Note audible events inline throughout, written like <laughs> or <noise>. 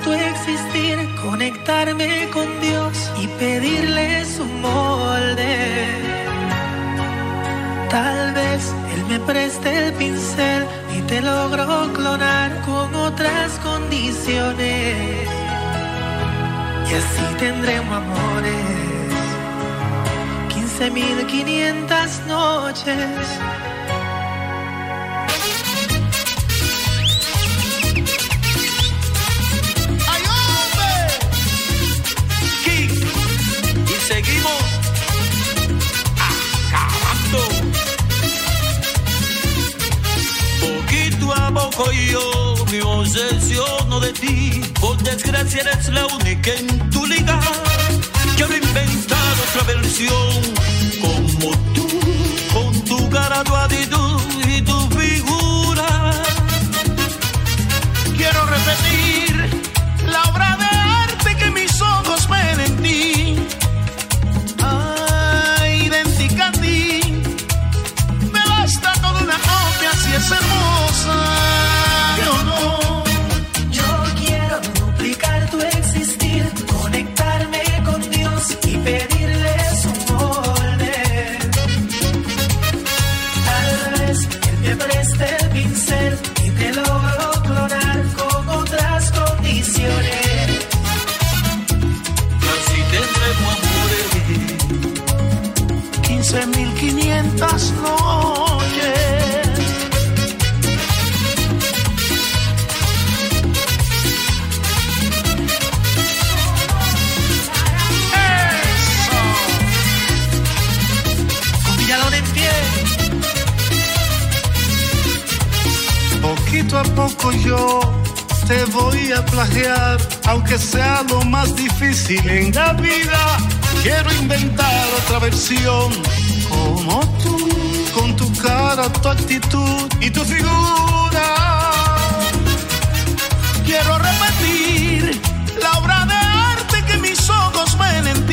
tu existir, conectarme con Dios y pedirle su molde. Tal vez Él me preste el pincel y te logro clonar con otras condiciones. Y así tendremos amores. 15.500 noches. Seguimos acabando. Poquito a poco yo me obsesiono de ti. Por desgracia eres la única en tu liga. Quiero inventar otra versión como tú, con tu cara, tu y tu aunque sea lo más difícil en la vida. Quiero inventar otra versión como tú, con tu cara, tu actitud y tu figura. Quiero repetir la obra de arte que mis ojos ven en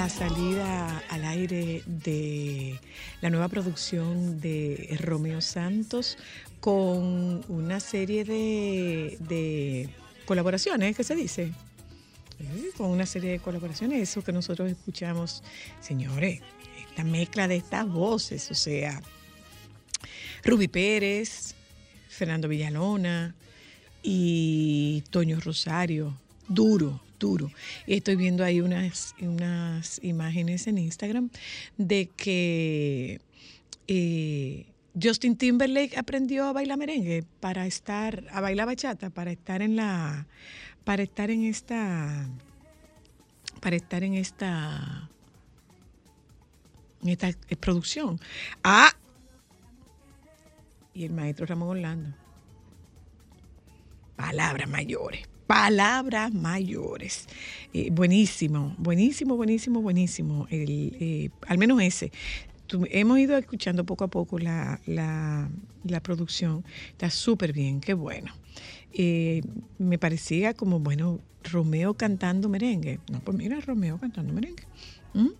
La salida al aire de la nueva producción de Romeo Santos con una serie de, colaboraciones, ¿qué se dice? Eh, Con una serie de colaboraciones, eso que nosotros escuchamos, señores, esta mezcla de estas voces, o sea, Ruby Pérez, Fernando Villalona y Toño Rosario, duro, duro. Y estoy viendo ahí unas, unas imágenes en Instagram de que eh, Justin Timberlake aprendió a bailar merengue para estar, a bailar bachata, para estar en la, para estar en esta, para estar en esta, en esta producción. Ah, y el maestro Ramón Orlando. Palabras mayores, palabras mayores. Eh, buenísimo, buenísimo, buenísimo, buenísimo. El, eh, al menos ese. Hemos ido escuchando poco a poco la, la- producción. Está súper bien, qué bueno. Eh, me parecía como, bueno, Romeo cantando merengue. No, pues mira, Romeo cantando merengue. ¿Mm?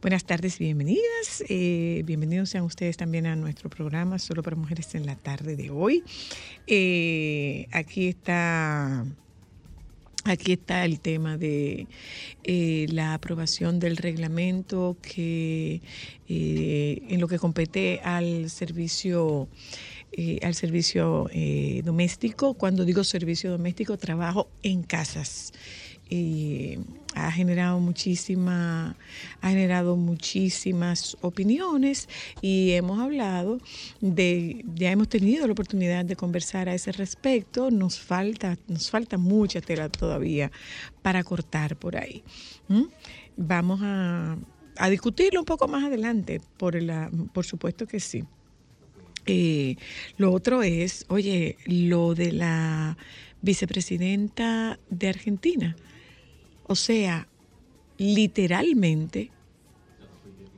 Buenas tardes, bienvenidas. Bienvenidos sean ustedes también a nuestro programa Solo para Mujeres en la tarde de hoy. Aquí está. Aquí está el tema de eh, la aprobación del reglamento que eh, en lo que compete al servicio eh, al servicio doméstico. Cuando digo servicio doméstico, trabajo en casas. Y ha generado muchísima, ha generado muchísimas opiniones y hemos hablado de, ya hemos tenido la oportunidad de conversar a ese respecto. Nos falta, nos falta mucha tela todavía para cortar por ahí. Vamos a, a discutirlo un poco más adelante, por, la, por supuesto que sí. Eh, lo otro es, oye, lo de la vicepresidenta de Argentina. O sea, literalmente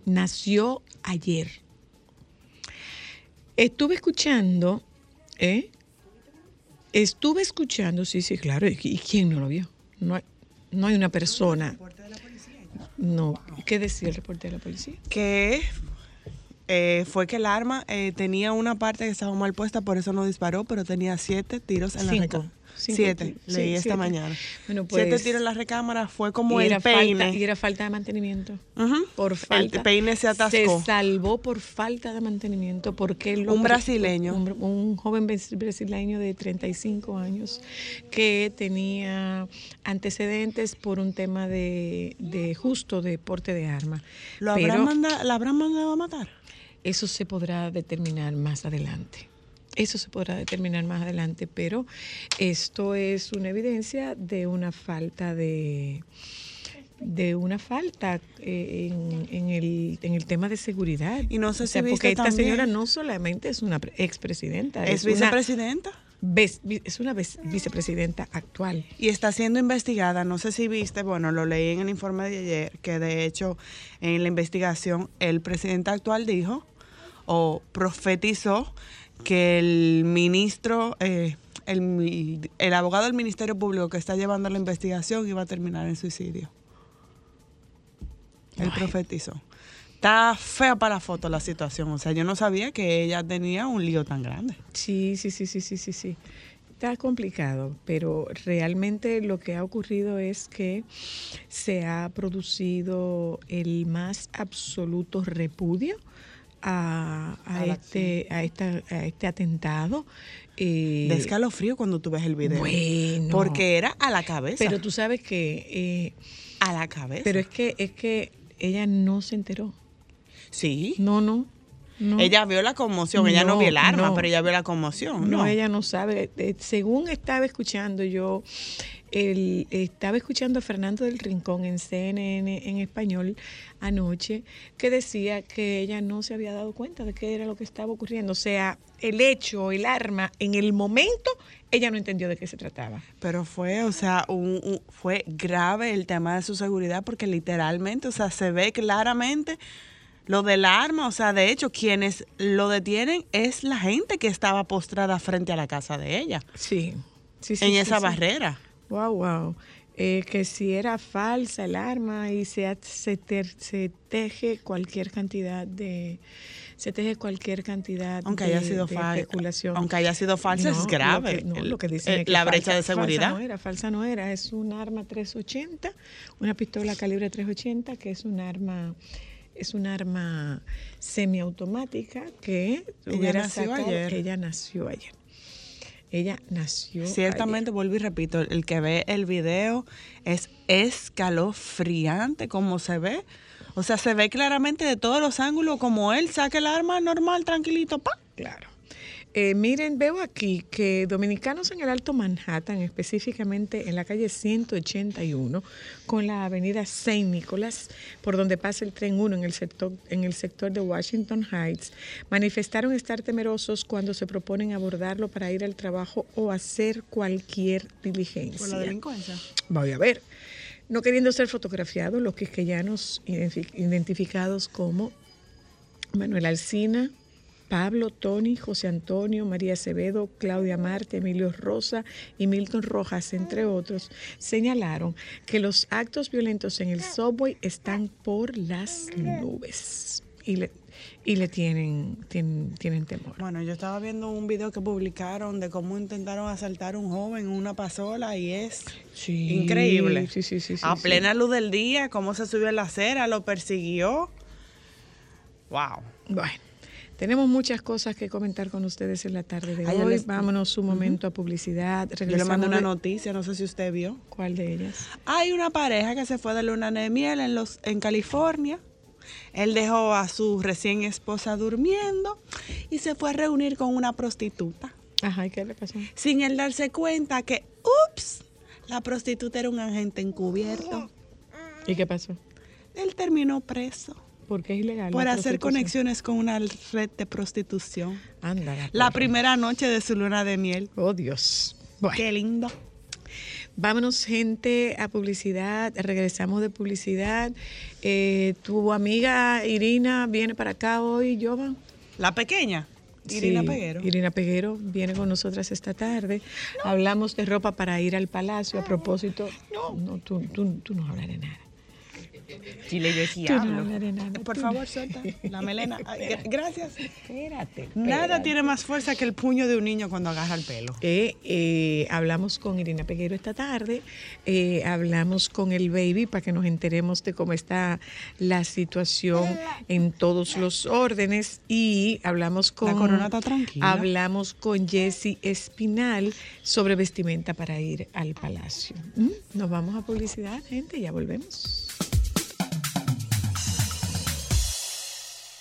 nació ayer. Estuve escuchando, ¿eh? Estuve escuchando, sí, sí, claro, ¿y quién no lo vio? No hay, no hay una persona. No, ¿qué decía el reporte de la policía? que eh, fue que el arma eh, tenía una parte que estaba mal puesta, por eso no disparó, pero tenía siete tiros en la recámara. Siete, leí esta siete. mañana. Bueno, siete pues, tiros en la recámara, fue como el era peine. Falta, y era falta de mantenimiento. Por falta. El peine se atascó. Se salvó por falta de mantenimiento porque lo Un brasileño. Un, un joven brasileño de 35 años que tenía antecedentes por un tema de, de justo de porte de arma. ¿Lo Pero habrán manda- ¿La habrán mandado a matar? eso se podrá determinar más adelante. Eso se podrá determinar más adelante, pero esto es una evidencia de una falta de de una falta eh, en, en el, en el tema de seguridad. Y no sé O si sea, viste porque esta señora no solamente es una pre- expresidenta, Es una vicepresidenta. vi- es una vicepresidenta actual. y está siendo investigada. No sé si viste, bueno, lo leí en el informe de ayer, que de hecho en la investigación el presidente actual dijo o profetizó que el ministro, eh, el, el abogado del Ministerio Público que está llevando la investigación iba a terminar en suicidio. Él Ay. profetizó. Está fea para la foto la situación. O sea, yo no sabía que ella tenía un lío tan grande. Sí, sí, sí, sí, sí, sí, sí. Está complicado, pero realmente lo que ha ocurrido es que se ha producido el más absoluto repudio a, a este, a, esta, a este atentado. eh, De escalofrío cuando tú ves el video. Bueno. Porque era a la cabeza. pero tú sabes que, eh, a la cabeza. pero es que es que ella no se enteró. sí. No, no. no. Ella vio la conmoción. ella no No, vio el arma, no. pero ella vio la conmoción. No, No, ella no sabe. Eh, Según estaba escuchando yo, el, estaba escuchando a Fernando del Rincón en CNN en español anoche, que decía que ella no se había dado cuenta de qué era lo que estaba ocurriendo. O sea, el hecho, el arma, en el momento, ella no entendió de qué se trataba. Pero fue, o sea, un- un- fue grave el tema de su seguridad porque literalmente, o sea, se ve claramente lo del arma. O sea, de hecho, quienes lo detienen es la gente que estaba postrada frente a la casa de ella, Sí, sí, sí. en sí, esa sí. barrera. Wow, wow. Eh, que si era falsa el arma y se, se, ter- se teje cualquier cantidad de se teje cualquier cantidad Aunque de, haya sido de falsa, especulación. aunque haya sido falsa, No, es lo grave. que- no, El- lo que dicen el- es que la brecha falsa- de seguridad. Falsa no era, falsa no era. Es un arma 380, una pistola calibre 380, que es un arma es un arma semiautomática que Ella hubiera nació sacado- ayer. Ella nació ayer. Ella nació Ciertamente, vuelvo y repito, el que ve el video es escalofriante como se ve. O sea, se ve claramente de todos los ángulos como él saca el arma normal, tranquilito, pa. Claro. Eh, miren, veo aquí que dominicanos en el Alto Manhattan, específicamente en la calle 181, con la avenida Saint Nicholas, por donde pasa el tren 1 en el sector, en el sector de Washington Heights, manifestaron estar temerosos cuando se proponen abordarlo para ir al trabajo o hacer cualquier diligencia. Por la delincuencia. Voy a ver. No queriendo ser fotografiados, los quisqueyanos identifi- identificados como Manuel Alcina, Pablo, Tony, José Antonio, María Acevedo, Claudia Marte, Emilio Rosa y Milton Rojas, entre otros, señalaron que los actos violentos en el subway están por las nubes y le, y le tienen, tienen, tienen temor. Bueno, yo estaba viendo un video que publicaron de cómo intentaron asaltar a un joven en una pasola y es Sí, increíble. Sí, sí, sí, sí, a sí. plena luz del día, cómo se subió a la acera, lo persiguió. Wow. Bueno, tenemos muchas cosas que comentar con ustedes en la tarde de hoy. les- Vámonos un momento a publicidad. Yo le Regresamos mandé una de- noticia, no sé si usted vio. ¿Cuál de ellas? Hay una pareja que se fue de luna de miel en, los, en California. Él dejó a su recién esposa durmiendo y se fue a reunir con una prostituta. Ajá, ¿y qué le pasó? Sin él darse cuenta que, ups, la prostituta era un agente encubierto. ¿Y qué pasó? Él terminó preso Porque es ilegal. por hacer conexiones con una red de prostitución. Anda, La primera noche de su luna de miel. Oh, Dios. Bueno, Qué lindo. vámonos, gente, a publicidad. Regresamos de publicidad. Eh, tu amiga Irina viene para acá hoy, Jovan. La pequeña, Irina Sí, Peguero. Irina Peguero viene con nosotras esta tarde. Hablamos de ropa para ir al palacio. A propósito, no, tú, tú, tú no hablaré nada. Chile, yo sí no hablo. nada, Por favor, suelta la melena. <laughs> Gracias. Espérate. Nada tiene más fuerza que el puño de un niño cuando agarra el pelo. Eh, eh, hablamos con Irina Peguero esta tarde, eh, hablamos con el baby para que nos enteremos de cómo está la situación en todos los órdenes y hablamos con La corona está tranquila. hablamos con Jesse Espinal sobre vestimenta para ir al palacio. ¿Mm? Nos vamos a publicidad, gente, ya volvemos.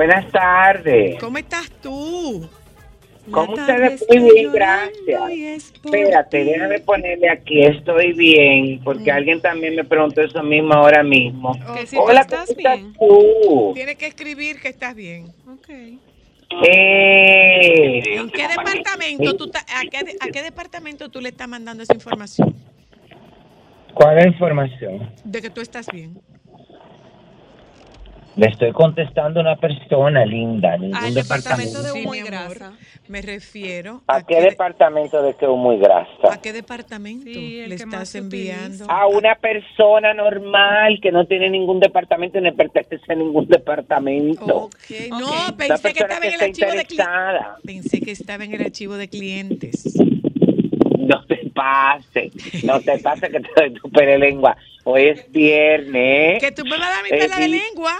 Buenas tardes. ¿Cómo estás tú? ¿Cómo ustedes? Muy bien, gracias. es Espérate, ti. déjame ponerle aquí, estoy bien, porque alguien también me preguntó eso mismo ahora mismo. Si Hola, estás ¿cómo estás bien. tú? Tienes que escribir que estás bien. Ok. Eh, ¿En qué departamento tú ta- a, qué, a qué departamento tú le estás mandando esa información ¿Cuál es la información? de que tú estás bien? Le estoy contestando a una persona linda, ningún Al departamento. departamento de Sí, humo y grasa. Me refiero ¿A qué departamento de que muy grasa? a qué departamento Sí, le estás enviando. A una persona normal que no tiene ningún departamento ni pertenece a ningún departamento. Ok, no, pensé que estaba que en el archivo de clientes. Pensé que estaba en el archivo de clientes. No te pase, no te pase que te doy tu pere lengua. Hoy es viernes. Que tú me vas a dar mi pela de lengua.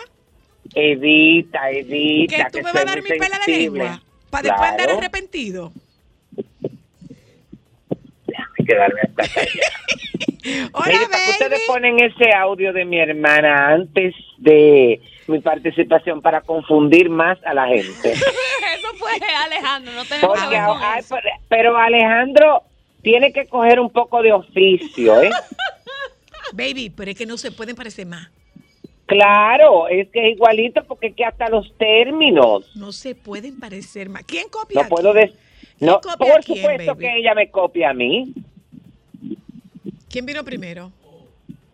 Edita, edita. Que tú me vas a dar mi pela de lengua. Para después andar Claro. arrepentido. Déjame quedarme hasta callada. <laughs> Hola, ¿para qué ustedes baby. ponen ese audio de mi hermana antes de mi participación para confundir más a la gente? <laughs> Eso fue Alejandro, no te Porque, ay, pero Alejandro tiene que coger un poco de oficio, ¿eh? <laughs> Baby, pero es que no se pueden parecer más. Claro, es que es igualito porque es que hasta los términos. No se pueden parecer más. ¿Quién copia? No puedo aquí? decir. No, ¿Quién copia por quién, supuesto baby? que ella me copia a mí. ¿Quién vino primero?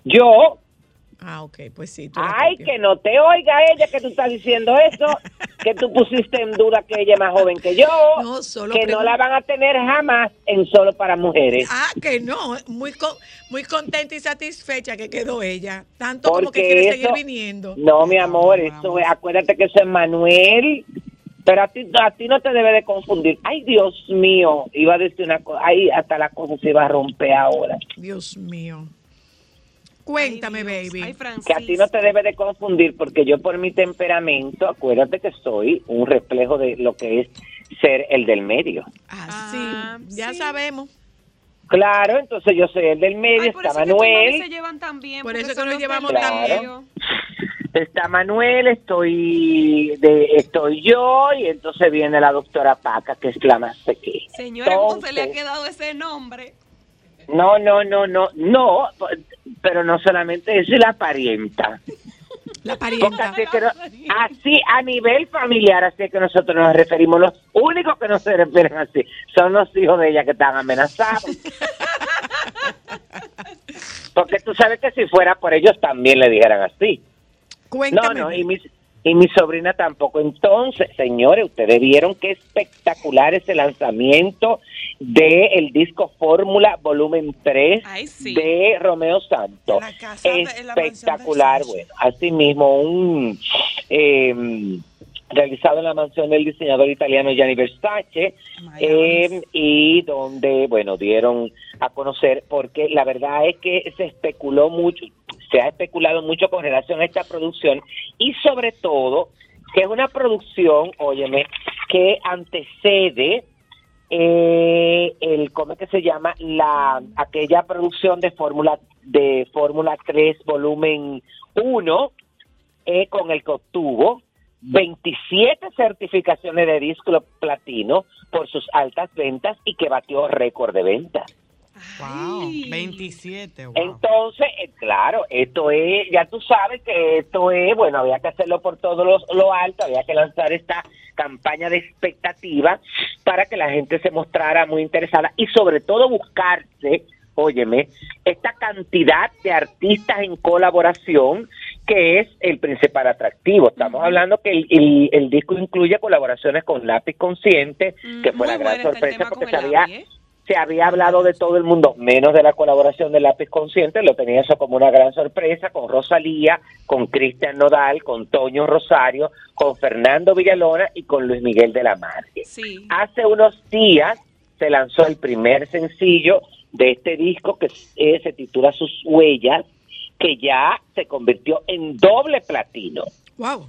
Yo, Ah, ok, pues sí. tú ay, que no te oiga ella que tú estás diciendo eso, que tú pusiste en duda que ella es más joven que yo, No, solo que no la van a tener jamás en solo para mujeres. Ah, que no. Muy, co- muy contenta y satisfecha que quedó ella. Tanto como que quiere eso- seguir viniendo. No, mi amor, eso es, acuérdate que eso es Manuel. Pero a ti, a ti no te debe de confundir. Ay, Dios mío, iba a decir una cosa. Ay, hasta la cosa se iba a romper ahora. Dios mío. Cuéntame, baby. Ay. Que a ti no te debe de confundir, porque yo por mi temperamento, acuérdate que soy un reflejo de lo que es ser el del medio. Así, Ah, ya sí. sabemos. Claro, entonces yo soy el del medio, Ay, por está Manuel, se llevan tan bien. Por eso que nos llevamos del tan medio. está Manuel, estoy de, estoy yo y entonces viene la doctora Paca, que es la más pequeña. Señora, ¿cómo se le ha Entonces, quedado ese nombre? No, no, no, no, no, pero no solamente eso, y la parienta. La parienta. así, es que no- así a nivel familiar, así es que nosotros nos referimos, los únicos que no se refieren así son los hijos de ella que están amenazados. <laughs> Porque tú sabes que si fuera por ellos también le dijeran así. No, Cuéntame. no, y mi, y mi sobrina tampoco. Entonces, señores, ustedes vieron qué espectacular ese lanzamiento de el disco Fórmula Volumen 3 Ay, sí. de Romeo Santos. De- de Espectacular, bueno. Asimismo, un eh, realizado en la mansión del diseñador italiano Gianni Versace eh, y donde, bueno, dieron a conocer, porque la verdad es que se especuló mucho, se ha especulado mucho con relación a esta producción y sobre todo que es una producción, óyeme, que antecede eh, el cómo es que se llama la aquella producción de Fórmula de Fórmula 3 volumen 1 eh, con el que obtuvo 27 certificaciones de disco platino por sus altas ventas y que batió récord de ventas. Wow, Ay. 27, wow. Entonces, eh, claro, esto es, ya tú sabes que esto es, bueno, había que hacerlo por todo lo, lo alto, había que lanzar esta campaña de expectativa para que la gente se mostrara muy interesada y sobre todo buscarse, óyeme, esta cantidad de artistas en colaboración que es el principal atractivo. Estamos hablando que el, el- el disco incluye colaboraciones con Lápiz Consciente, que fue la gran sorpresa porque sabía ¿eh? Se había hablado de todo el mundo, menos de la colaboración de Lápiz Consciente, lo tenía eso como una gran sorpresa, con Rosalía, con Cristian Nodal, con Toño Rosario, con Fernando Villalona y con Luis Miguel de la Marque. Sí. Hace unos días se lanzó el primer sencillo de este disco que eh, se titula Sus Huellas, que ya se convirtió en doble platino Wow.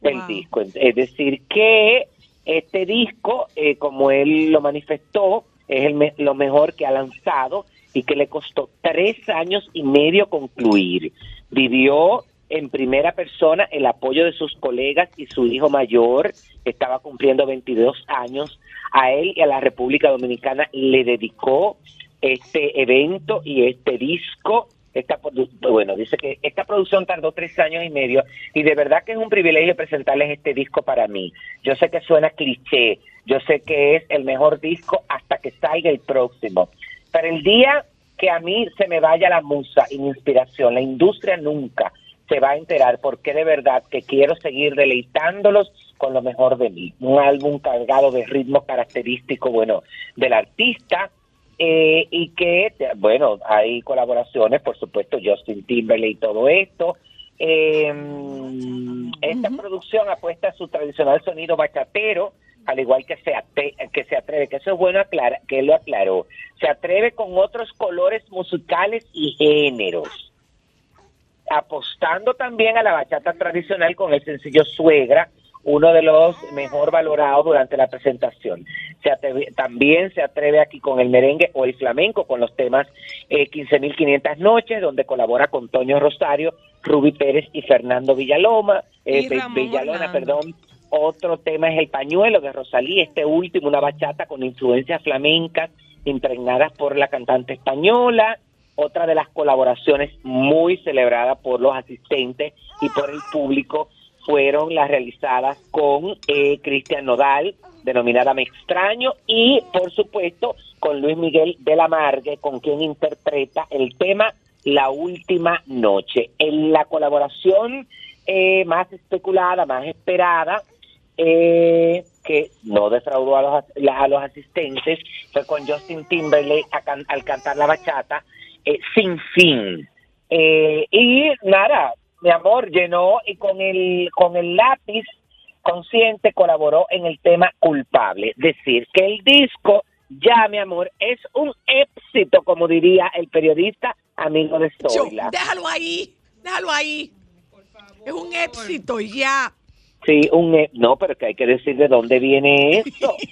del Wow. disco. Es decir, que este disco, eh, como él lo manifestó, es el me- lo mejor que ha lanzado y que le costó tres años y medio concluir. Vivió en primera persona el apoyo de sus colegas y su hijo mayor, que estaba cumpliendo 22 años. A él y a la República Dominicana le dedicó este evento y este disco. Esta, bueno, dice que esta producción tardó tres años y medio y de verdad que es un privilegio presentarles este disco para mí. Yo sé que suena cliché, yo sé que es el mejor disco hasta que salga el próximo, pero el día que a mí se me vaya la musa y mi inspiración, la industria nunca se va a enterar porque de verdad que quiero seguir deleitándolos con lo mejor de mí. Un álbum cargado de ritmo característico, bueno, del artista, eh, y que, bueno, hay colaboraciones, por supuesto, Justin Timberlake y todo esto. Eh, esta producción apuesta a su tradicional sonido bachatero, al igual que se, ate- que se atreve, que eso es bueno aclara, que él lo aclaró, se atreve con otros colores musicales y géneros, apostando también a la bachata tradicional con el sencillo Suegra, uno de los mejor valorados durante la presentación. Se atreve- también se atreve aquí con el merengue o el flamenco con los temas eh, 15.500 noches, donde colabora con Toño Rosario, Ruby Pérez y Fernando Villaloma, eh, Y Villalona, Orlando. perdón. Otro tema es el pañuelo de Rosalía, este último, una bachata con influencias flamencas impregnadas por la cantante española. Otra de las colaboraciones muy celebrada por los asistentes y por el público fueron las realizadas con eh, Cristian Nodal, denominada Me Extraño, y por supuesto con Luis Miguel de la Margue, con quien interpreta el tema La Última Noche. En la colaboración eh, más especulada, más esperada, eh, que no defraudó a los, a los asistentes, fue con Justin Timberlake can- al cantar la bachata, eh, Sin Fin. Eh, y nada, mi amor, llenó y con el, con el lápiz consciente colaboró en el tema culpable. Decir, que el disco ya, mi amor, es un éxito, como diría el periodista amigo de Zoila. déjalo ahí, déjalo ahí. es un éxito ya. Sí, un e- no, pero que hay que decir de dónde viene eso. <laughs>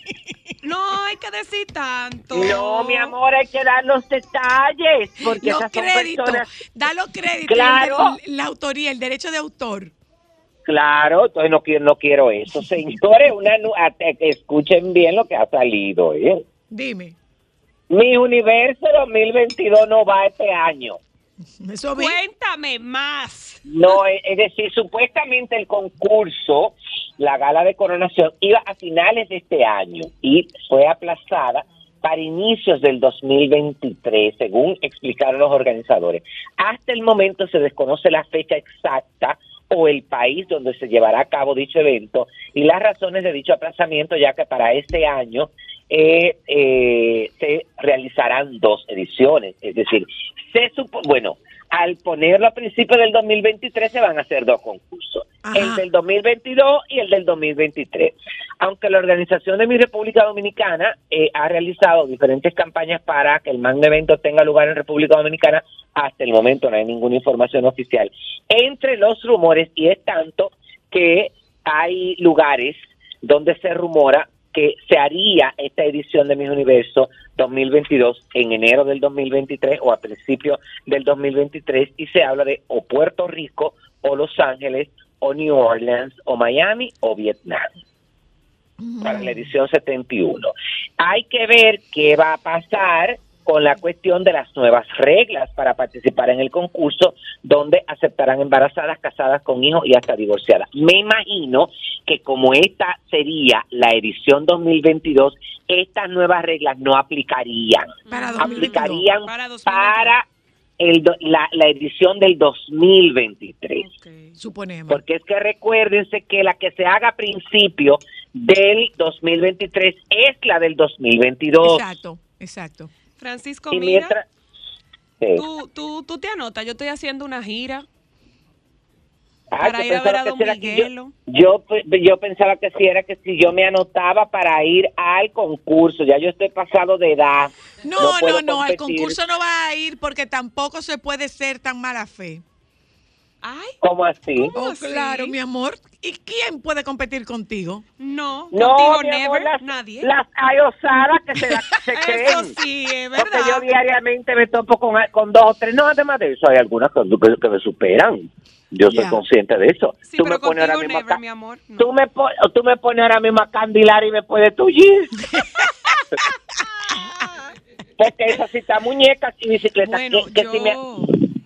No hay que decir tanto. No, mi amor, hay que dar los detalles, porque Los esas son créditos, personas. da los créditos, Claro. el- la autoría, el derecho de autor. Claro, entonces no quiero, no quiero eso, <laughs> señores. Una, que escuchen bien lo que ha salido, ¿eh? Dime, Mi universo 2022 no va este año. <laughs> eso. Cuéntame más. No, es es decir, supuestamente el concurso, la gala de coronación, iba a finales de este año y fue aplazada para inicios del 2023, según explicaron los organizadores. Hasta el momento se desconoce la fecha exacta o el país donde se llevará a cabo dicho evento y las razones de dicho aplazamiento, ya que para este año eh, eh, se realizarán dos ediciones, es decir, se supo, bueno, al ponerlo a principios del 2023 se van a hacer dos concursos, Ajá. el del 2022 y el del 2023. Aunque la organización de mi República Dominicana eh, ha realizado diferentes campañas para que el magno evento tenga lugar en República Dominicana, hasta el momento no hay ninguna información oficial. Entre los rumores, y es tanto que hay lugares donde se rumora que se haría esta edición de Mis Universo 2022 en enero del 2023 o a principios del 2023 y se habla de o Puerto Rico o Los Ángeles o New Orleans o Miami o Vietnam para la edición 71. Hay que ver qué va a pasar con la cuestión de las nuevas reglas para participar en el concurso, donde aceptarán embarazadas, casadas con hijos y hasta divorciadas. Me imagino que como esta sería la edición 2022, estas nuevas reglas no aplicarían. Para 2022. Aplicarían Para 2022. para el la, la edición del 2023. Ok. Suponemos. Porque es que recuérdense que la que se haga a principio del 2023 es la del 2022. Exacto, exacto. Francisco, Y mira, mientras... Sí. tú, tú, tú te anotas. Yo estoy haciendo una gira. Ah, para ir a ver a Don Miguelo. Yo, yo, yo pensaba que si era que si yo me anotaba para ir al concurso, ya yo estoy pasado de edad. No, no, puedo no, al concurso no va a ir porque tampoco se puede ser tan mala fe. Ay, ¿Cómo así? ¿Cómo Oh, así? claro, mi amor. ¿Y quién puede competir contigo? no, No, contigo mi amor, never, las, nadie. las hay osadas que se, la- se <laughs> Eso creen. sí, es Porque verdad. yo diariamente me topo con, con dos o tres. No, además de eso, hay algunas que, que- que me superan. Yo soy Ya. consciente de eso. Sí, tú pero me pones ahora mismo never, mi amor. no. Tú me, tú me pones ahora mismo a candilar y me puedes tullir. <laughs> Porque esa sí está muñecas y bicicletas. Bueno, que, que yo si me-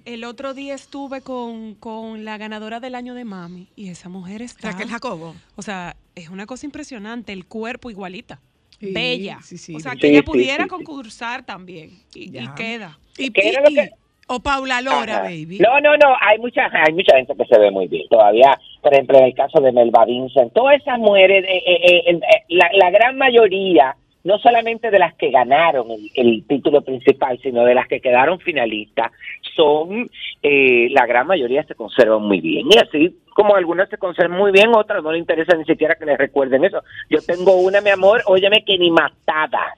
el otro día estuve con, con la ganadora del año de mami y esa mujer está... Raquel Jacobo. O sea, es una cosa impresionante, el cuerpo igualita. Sí, Bella. sí, sí, o sea, sí. que ella pudiera sí, sí. concursar también. Y, y queda. Y, ¿Qué y- era lo y- que- o Paula Lora, Ajá. baby. No, no, no, hay mucha, hay mucha gente que se ve muy bien. Todavía, por ejemplo, en el caso de Melba Vincent, todas esas mujeres, eh, eh, eh, eh, la, la gran mayoría, no solamente de las que ganaron el, el título principal, sino de las que quedaron finalistas, son, eh, la gran mayoría se conservan muy bien. Y así como algunas se conservan muy bien, otras no le interesa ni siquiera que les recuerden eso. Yo tengo una, mi amor, óyeme, que ni matada.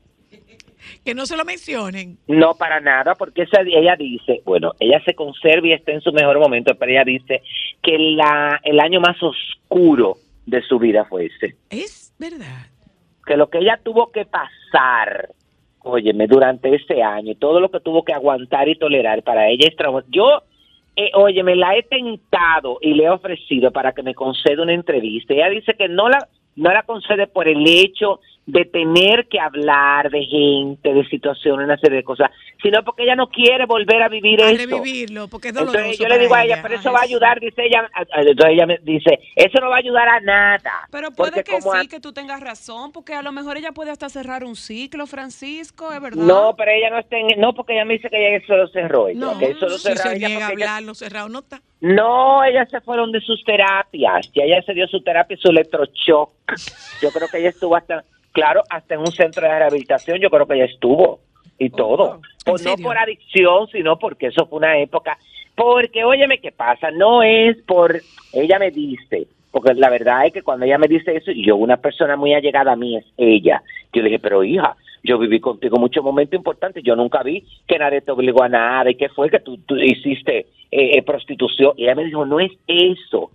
Que no se lo mencionen. No, para nada, porque esa, ella dice, bueno, ella se conserva y está en su mejor momento, pero ella dice que la, el año más oscuro de su vida fue ese. Es verdad. Que lo que ella tuvo que pasar, óyeme, durante ese año, todo lo que tuvo que aguantar y tolerar para ella es trauma- Yo, eh, óyeme, la he tentado y le he ofrecido para que me conceda una entrevista. Ella dice que no la, no la concede por el hecho de tener que hablar de gente, de situaciones, una serie de cosas, sino porque ella no quiere volver a vivir A esto. revivirlo, porque es doloroso. Entonces yo le digo a ella, ella. pero eso va a ayudar, dice ella, entonces ella me dice, eso no va a ayudar a nada. Pero puede que a- sí, que tú tengas razón, porque a lo mejor ella puede hasta cerrar un ciclo, Francisco, es verdad. No, pero ella no está en, no, porque ella me dice que ella eso lo cerró. ella, No, que eso lo si cerró se ella niega a ella- hablar, lo cerrado no está. No, ellas se fueron de sus terapias. Y ella se dio su terapia y su electroshock. Yo creo que ella estuvo hasta, claro, hasta en un centro de rehabilitación. Yo creo que ella estuvo y todo. ¿en O no por adicción, sino porque eso fue una época. Porque, óyeme, ¿qué pasa? No es por. Ella me dice. Porque la verdad es que cuando ella me dice eso, y yo, una persona muy allegada a mí es ella. Yo le dije, pero hija, yo viví contigo muchos momentos importantes. Yo nunca vi que nadie te obligó a nada y que fue que tú, tú hiciste eh, eh, prostitución. Y ella me dijo, no es eso.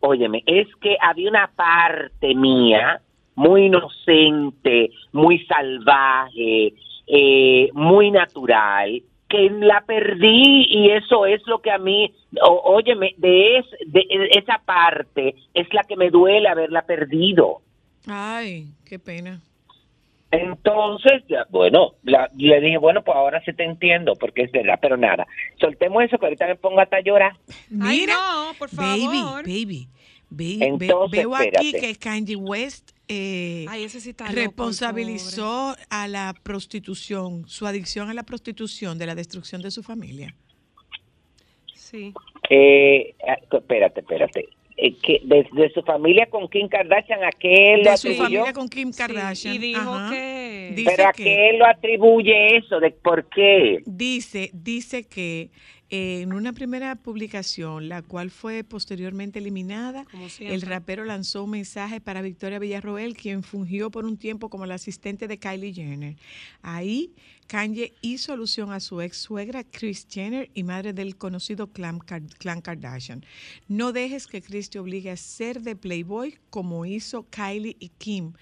óyeme, es que había una parte mía muy inocente, muy salvaje, eh, muy natural, que la perdí y eso es lo que a mí, o- óyeme, de, es, de esa parte es la que me duele haberla perdido. Ay, qué pena. Entonces, ya, bueno, la- le dije, bueno, pues ahora sí te entiendo, porque es verdad, pero nada, soltemos eso, que ahorita me pongo hasta a llorar. Ay, Mira, no, por baby, favor. baby. Ve- ve- Entonces, veo aquí que Kanye West eh, Ay, ese sí está loco, el responsabilizó a la prostitución, su adicción a la prostitución de la destrucción de su familia. Sí. Eh, eh, espérate, espérate. Eh, que desde su familia con Kim Kardashian, ¿a qué él lo De su atribuyó? familia con Kim Kardashian. y dijo Ajá. que- Dice Pero ¿a que- qué él lo atribuye eso? ¿De por qué? Dice, dice que en una primera publicación, la cual fue posteriormente eliminada, el rapero lanzó un mensaje para Victoria Villarroel, quien fungió por un tiempo como la asistente de Kylie Jenner. Ahí, Kanye hizo alusión a su ex suegra Kris Jenner y madre del conocido clan, clan Kardashian. No dejes que Kris te obligue a ser de Playboy como hizo Kylie y Kim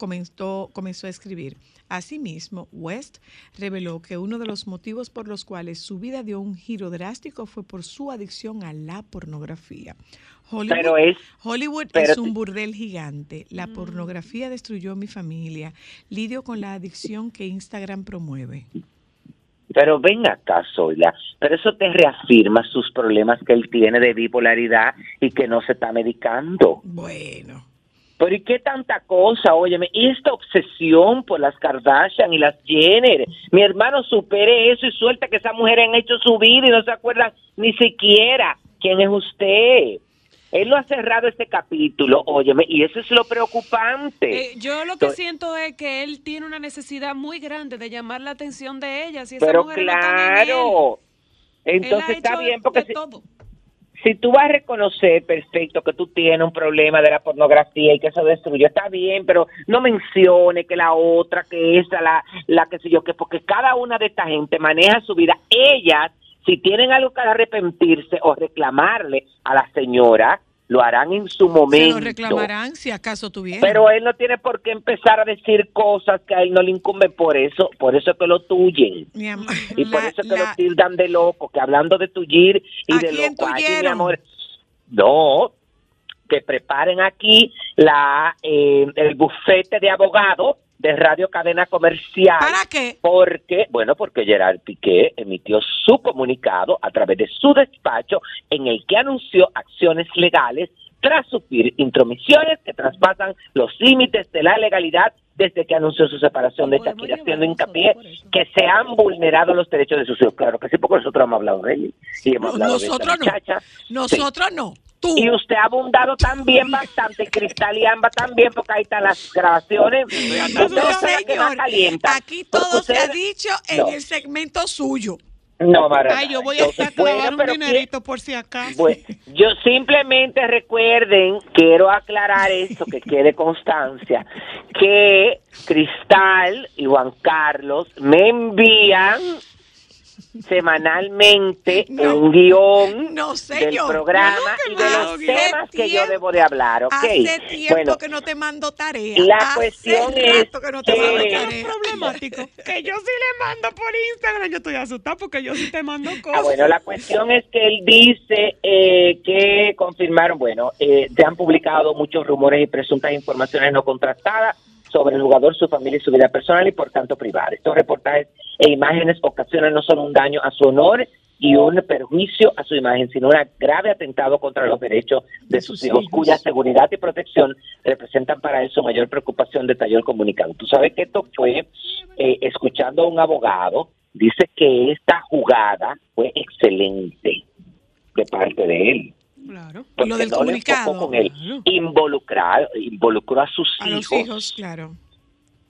comenzó, comenzó a escribir. Asimismo, West reveló que uno de los motivos por los cuales su vida dio un giro drástico fue por su adicción a la pornografía. Hollywood, Pero es- Hollywood pero es un burdel gigante. La pornografía destruyó mi familia. Lidio con la adicción que Instagram promueve. Pero ven acá, Zoila. Pero eso te reafirma sus problemas que él tiene de bipolaridad y que no se está medicando. Bueno. Pero ¿y qué tanta cosa? Óyeme, y esta obsesión por las Kardashian y las Jenner. Mi hermano supere eso y suelta que esas mujeres han hecho su vida y no se acuerdan ni siquiera quién es usted. Él lo ha cerrado este capítulo, óyeme, y eso es lo preocupante. Eh, yo lo que Entonces- siento es que él tiene una necesidad muy grande de llamar la atención de ellas y esas Pero no en él. claro, Él entonces ha está bien porque de si, todo. Si tú vas a reconocer perfecto que tú tienes un problema de la pornografía y que eso destruyó, está bien, pero no mencione que la otra, que esa, la, la que sé yo, que porque cada una de esta gente maneja su vida. Ellas, si tienen algo que arrepentirse o reclamarle a la señora, lo harán en su Se momento. lo reclamarán si acaso tuvieran. Pero él no tiene por qué empezar a decir cosas que a él no le incumben por eso, por eso es que lo tuyen. Mi am- Y por eso que la- lo tildan de loco, que hablando de tuyir y ¿A de quién loco. Ay, mi amor, no, que preparen aquí la eh, el bufete de abogados de Radio Cadena Comercial. ¿Para qué? Porque, bueno, porque Gerard Piqué emitió su comunicado a través de su despacho en el que anunció acciones legales tras sufrir intromisiones que traspasan los límites de la legalidad desde que anunció su separación de Shakira, haciendo hincapié que se han vulnerado los derechos de sus hijos. Claro que sí, porque nosotros hemos hablado de él y hemos hablado de nosotros esta no. muchacha. Nosotros no. Tú. Y usted ha abundado también bastante, Cristal y Amba también, porque ahí están las grabaciones. No, señor. calienta. Aquí todo se ha dicho en No. el segmento suyo. No, Mara. Ay, yo voy a bueno, un dinerito por si acaso. Pues yo simplemente recuerden, quiero aclarar esto, que quede constancia, que Cristal y Juan Carlos me envían semanalmente <laughs> No. un guion No, del señor. programa No, y de los temas que yo Tiempo. debo de hablar, ¿ok? Hace tiempo bueno, que no te mando tarea. la Hace cuestión es que no te que- mando tarea. problemático. Que yo sí le mando por Instagram. Yo estoy asustada porque yo sí te mando cosas. Ah, bueno, la cuestión es que él dice eh, que confirmaron, bueno, eh, se han publicado muchos rumores y presuntas informaciones no contrastadas sobre el jugador, su familia y su vida personal y por tanto privada. Estos reportajes e imágenes ocasionan no solo un daño a su honor y un perjuicio a su imagen, sino un grave atentado contra los derechos de, sus, hijos, cuya seguridad y protección representan para él su mayor preocupación, detalló el comunicado. Tú sabes que esto fue, eh, escuchando a un abogado, dice que esta jugada fue excelente de parte de él. Claro. Lo del no le enfocó comunicado. con él. claro. Involucrar, involucró a sus A los hijos, hijos, claro.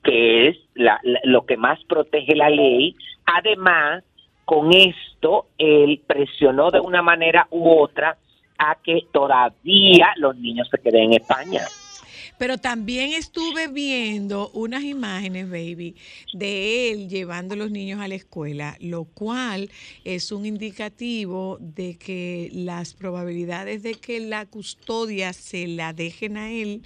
que es la- la- lo que más protege la ley. Además, con esto, él presionó de una manera u otra a que todavía los niños se queden en España. Pero también estuve viendo unas imágenes, baby, de él llevando a los niños a la escuela, lo cual es un indicativo de que las probabilidades de que la custodia se la dejen a él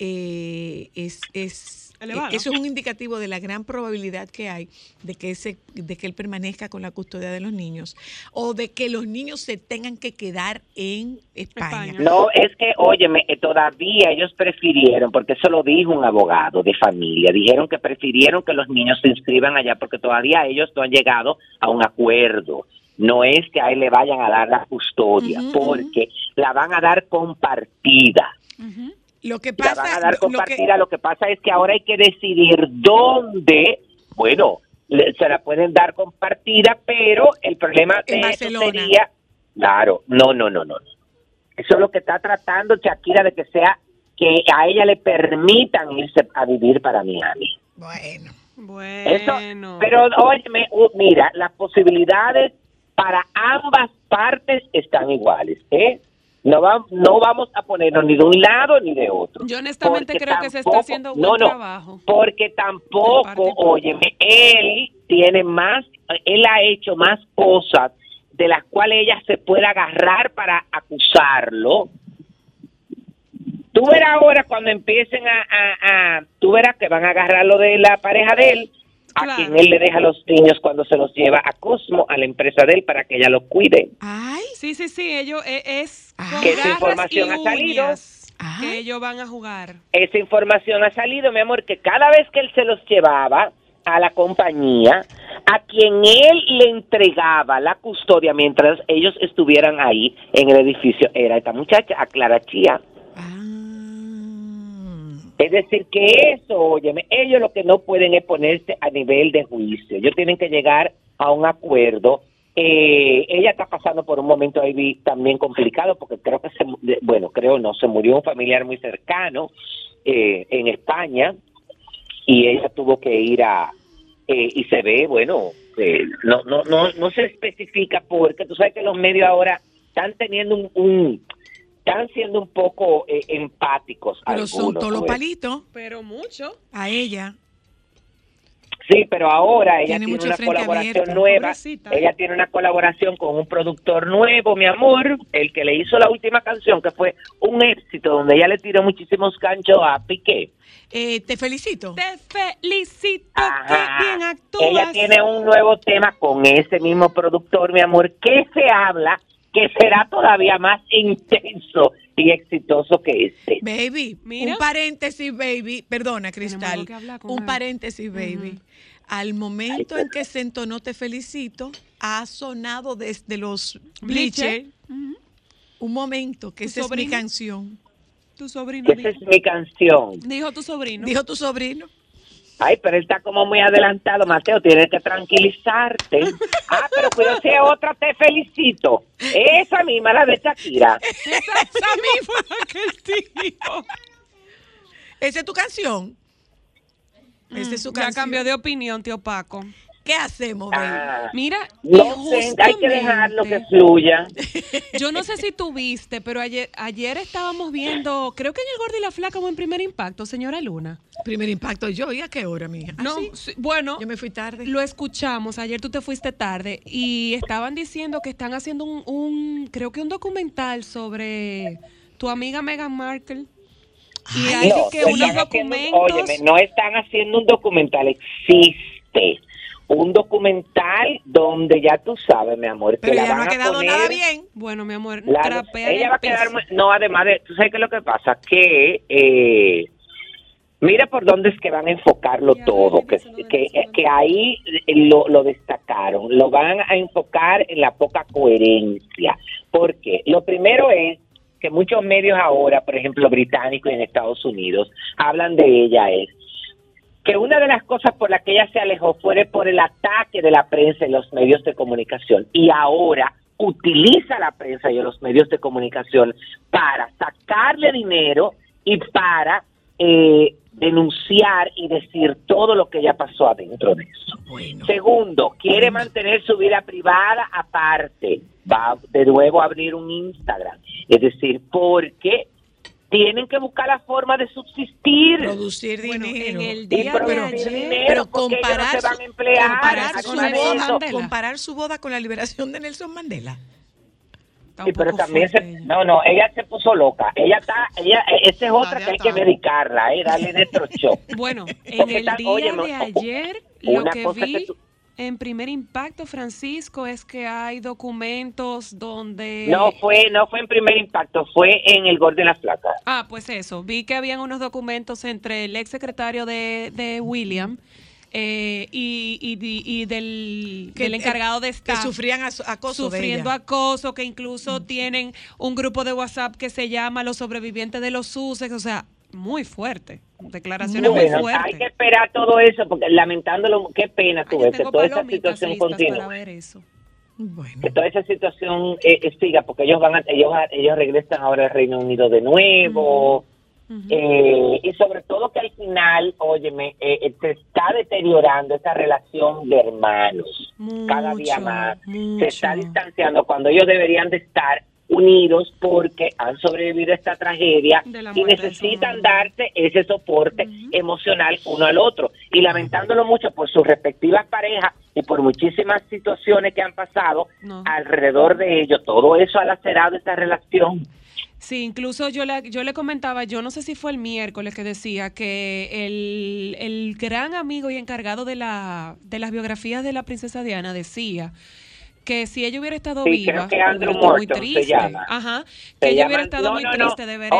eh, es, es Elevado. eso es un indicativo de la gran probabilidad que hay de que ese, de que él permanezca con la custodia de los niños o de que los niños se tengan que quedar en España. España. No, es que, óyeme, eh, todavía ellos prefirieron, porque eso lo dijo un abogado de familia, dijeron que prefirieron que los niños se inscriban allá porque todavía ellos no han llegado a un acuerdo. No es que a él le vayan a dar la custodia, porque la van a dar compartida. Lo que van pasa a dar lo que- compartida, lo que pasa es que ahora hay que decidir dónde, bueno, le- se la pueden dar compartida, pero el problema de eso Barcelona. sería, claro, no, no, no, no. Eso es lo que está tratando Shakira de que sea que a ella le permitan irse a vivir para Miami. Bueno, Eso, Bueno. pero óyeme, uh, mira, las posibilidades para ambas partes están iguales, ¿eh? No, va- no vamos a ponernos ni de un lado ni de otro. Yo honestamente creo que se está haciendo un no, buen no, trabajo. Porque tampoco, óyeme, él tiene más, él ha hecho más cosas de las cuales ella se puede agarrar para acusarlo. Tú verás ahora cuando empiecen a, a, a- tú verás que van a agarrar lo de la pareja de él, a quien él le deja los niños cuando se los lleva a Cosmo, a la empresa de él, para que ella los cuide. ay, Sí, sí, sí, ellos eh, es Ah. Que esa garras información ha salido. Ay. que ellos van a jugar. esa información ha salido, mi amor, que cada vez que él se los llevaba a la compañía, a quien él le entregaba la custodia mientras ellos estuvieran ahí en el edificio, era esta muchacha, a Clara Chía. ah. Es decir, que eso, óyeme, ellos lo que no pueden es ponerse a nivel de juicio. Ellos tienen que llegar a un acuerdo. Eh, ella está pasando por un momento ahí vi- también complicado porque creo que se, bueno, creo no, se murió un familiar muy cercano eh, en España y ella tuvo que ir a, eh, y se ve, bueno, eh, no, no, no, no se especifica porque tú sabes que los medios ahora están teniendo un, un- están siendo un poco eh, empáticos. Pero son algunos, todos los pues. palitos Pero mucho. a ella. Sí, pero ahora ella Tiene una colaboración abierto. nueva. Pobrecita. Ella tiene una colaboración con un productor nuevo, mi amor, el que le hizo la última canción, que fue un éxito, donde ella le tiró muchísimos ganchos a Piqué. Eh, te felicito. Te felicito, Ajá. que bien actúas. Ella tiene un nuevo tema con ese mismo productor, mi amor, que se habla que será todavía más intenso y exitoso que este. Baby, Mira. un paréntesis, baby. Perdona, Cristal. Un él. paréntesis, baby. Al momento en que se entonó Te Felicito, ha sonado desde los Bleacher. bleachers. Un momento, que ¿Tu esa es mi canción. Tu sobrino Esa dijo, es mi canción. dijo tu sobrino. Dijo tu sobrino. Ay, pero él está como muy adelantado, Mateo, tienes que tranquilizarte. Ah, pero cuidado si es otra, te felicito. Esa misma, la de Shakira. <laughs> esa, esa misma la que él dijo. ¿Esa es tu canción? Esa es su Mm, Ya canción. cambió de opinión, tío Paco. ¿Qué hacemos, baby? Ah, Mira, no y sé, hay que dejarlo que justamente- fluya. Yo no sé si tú viste, pero ayer, ayer estábamos viendo, creo que en el Gordo y la Flaca o en Primer Impacto, señora Luna. Primer impacto yo. ¿Y a qué hora, mija? ¿Ah, No, sí? sí, bueno, Yo me fui tarde. lo escuchamos, ayer tú te fuiste tarde y estaban diciendo que están haciendo un, un creo que un documental sobre tu amiga Meghan Markle. Y hay No, que unos haciendo- documentos. óyeme, no están haciendo un documental, existe un documental donde ya tú sabes, mi amor, que Pero la ya no van ha a quedado poner- nada bien. Bueno, mi amor, La- ella el va a quedar no además de tú sabes qué es lo que pasa que eh, mira por dónde es que van a enfocarlo Ya, todo que, que, que ahí lo, lo destacaron lo van a enfocar en la poca coherencia. Porque lo primero es que muchos medios ahora por ejemplo británicos y en Estados Unidos hablan de ella es que una de las cosas por las que ella se alejó fue por el ataque de la prensa y los medios de comunicación y ahora utiliza la prensa y los medios de comunicación para sacarle dinero y para eh, denunciar y decir todo lo que ya pasó adentro de eso. Bueno. Segundo, quiere mantener su vida privada aparte. Va de nuevo a abrir un Instagram. Es decir, porque tienen que buscar la forma de subsistir. Producir Bueno, en dinero. el día de ayer, dinero, pero comparar, no se van su, a emplear. comparar, su boda, comparar su boda con la liberación de Nelson Mandela. Sí, pero también se, no, no, ella se puso loca. Ella está, ella, esa es otra que hay que medicarla, eh, darle electroshock. <laughs> Bueno, en Porque el día óyeme, de ayer, lo una que cosa que vi tú- en primer impacto, Francisco, es que hay documentos donde... No fue, no fue en primer impacto, fue en el gol de las placas. Ah, pues eso. Vi que habían unos documentos entre el ex secretario de, de William eh, y, y- y- y del, Que- del encargado de Que staff. sufrían acoso de sufriendo ella. acoso, que incluso tienen un grupo de WhatsApp que se llama Los sobrevivientes de los Sussex, o sea, muy fuerte. Declaraciones muy Bueno, hay fuertes. que esperar todo eso, porque lamentándolo, qué pena ves que toda esa situación eso. Bueno. que toda esa situación eh, eh, siga porque ellos van a, ellos ellos regresan ahora al Reino Unido de nuevo eh, y sobre todo que al final óyeme eh, eh, se está deteriorando esa relación de hermanos cada día más mucho. se está distanciando cuando ellos deberían de estar unidos porque han sobrevivido a esta tragedia y necesitan darse ese soporte emocional uno al otro. Y lamentándolo mucho por sus respectivas parejas y por muchísimas situaciones que han pasado No. alrededor de ellos todo eso ha lacerado esta relación. Sí, incluso yo le, yo le comentaba, yo no sé si fue el miércoles que decía que el, el gran amigo y encargado de, la, de las biografías de la princesa Diana decía que si ella hubiera estado Sí, viva, creo que Andrew muy Morton se triste. llama. Ajá, Se que ella llaman- hubiera estado no, muy no, triste de ver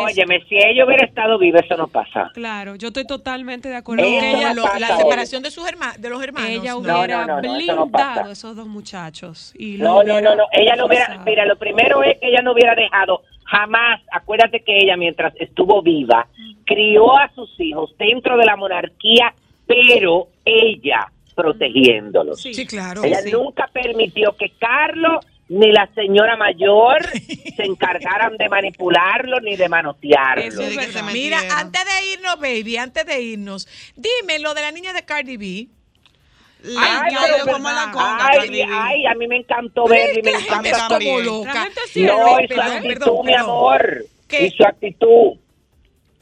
si ella hubiera estado viva eso no pasa Claro, yo estoy totalmente de acuerdo Eso con no ella. Lo- pasa la separación de sus herma- de los hermanos. Ella hubiera no, no, eso no blindado a esos dos muchachos. Y No, no, no, no. Ella no hubiera. Mira, lo primero es que ella no hubiera dejado jamás. Acuérdate que ella, mientras estuvo viva, crió a sus hijos dentro de la monarquía, pero ella protegiéndolos. Sí. Claro. Ella sí. nunca permitió que Carlos ni la señora mayor <laughs> se encargaran de manipularlo ni de manotearlo. Eso es verdad. Mira, antes de irnos, baby, antes de irnos, dime lo de la niña de Cardi B. La Ay, pero como la conga, ay, a mí me encantó verla y me encanta como loca. No, y su perdón, actitud, perdón, mi perdón. amor. ¿Qué? Y su actitud.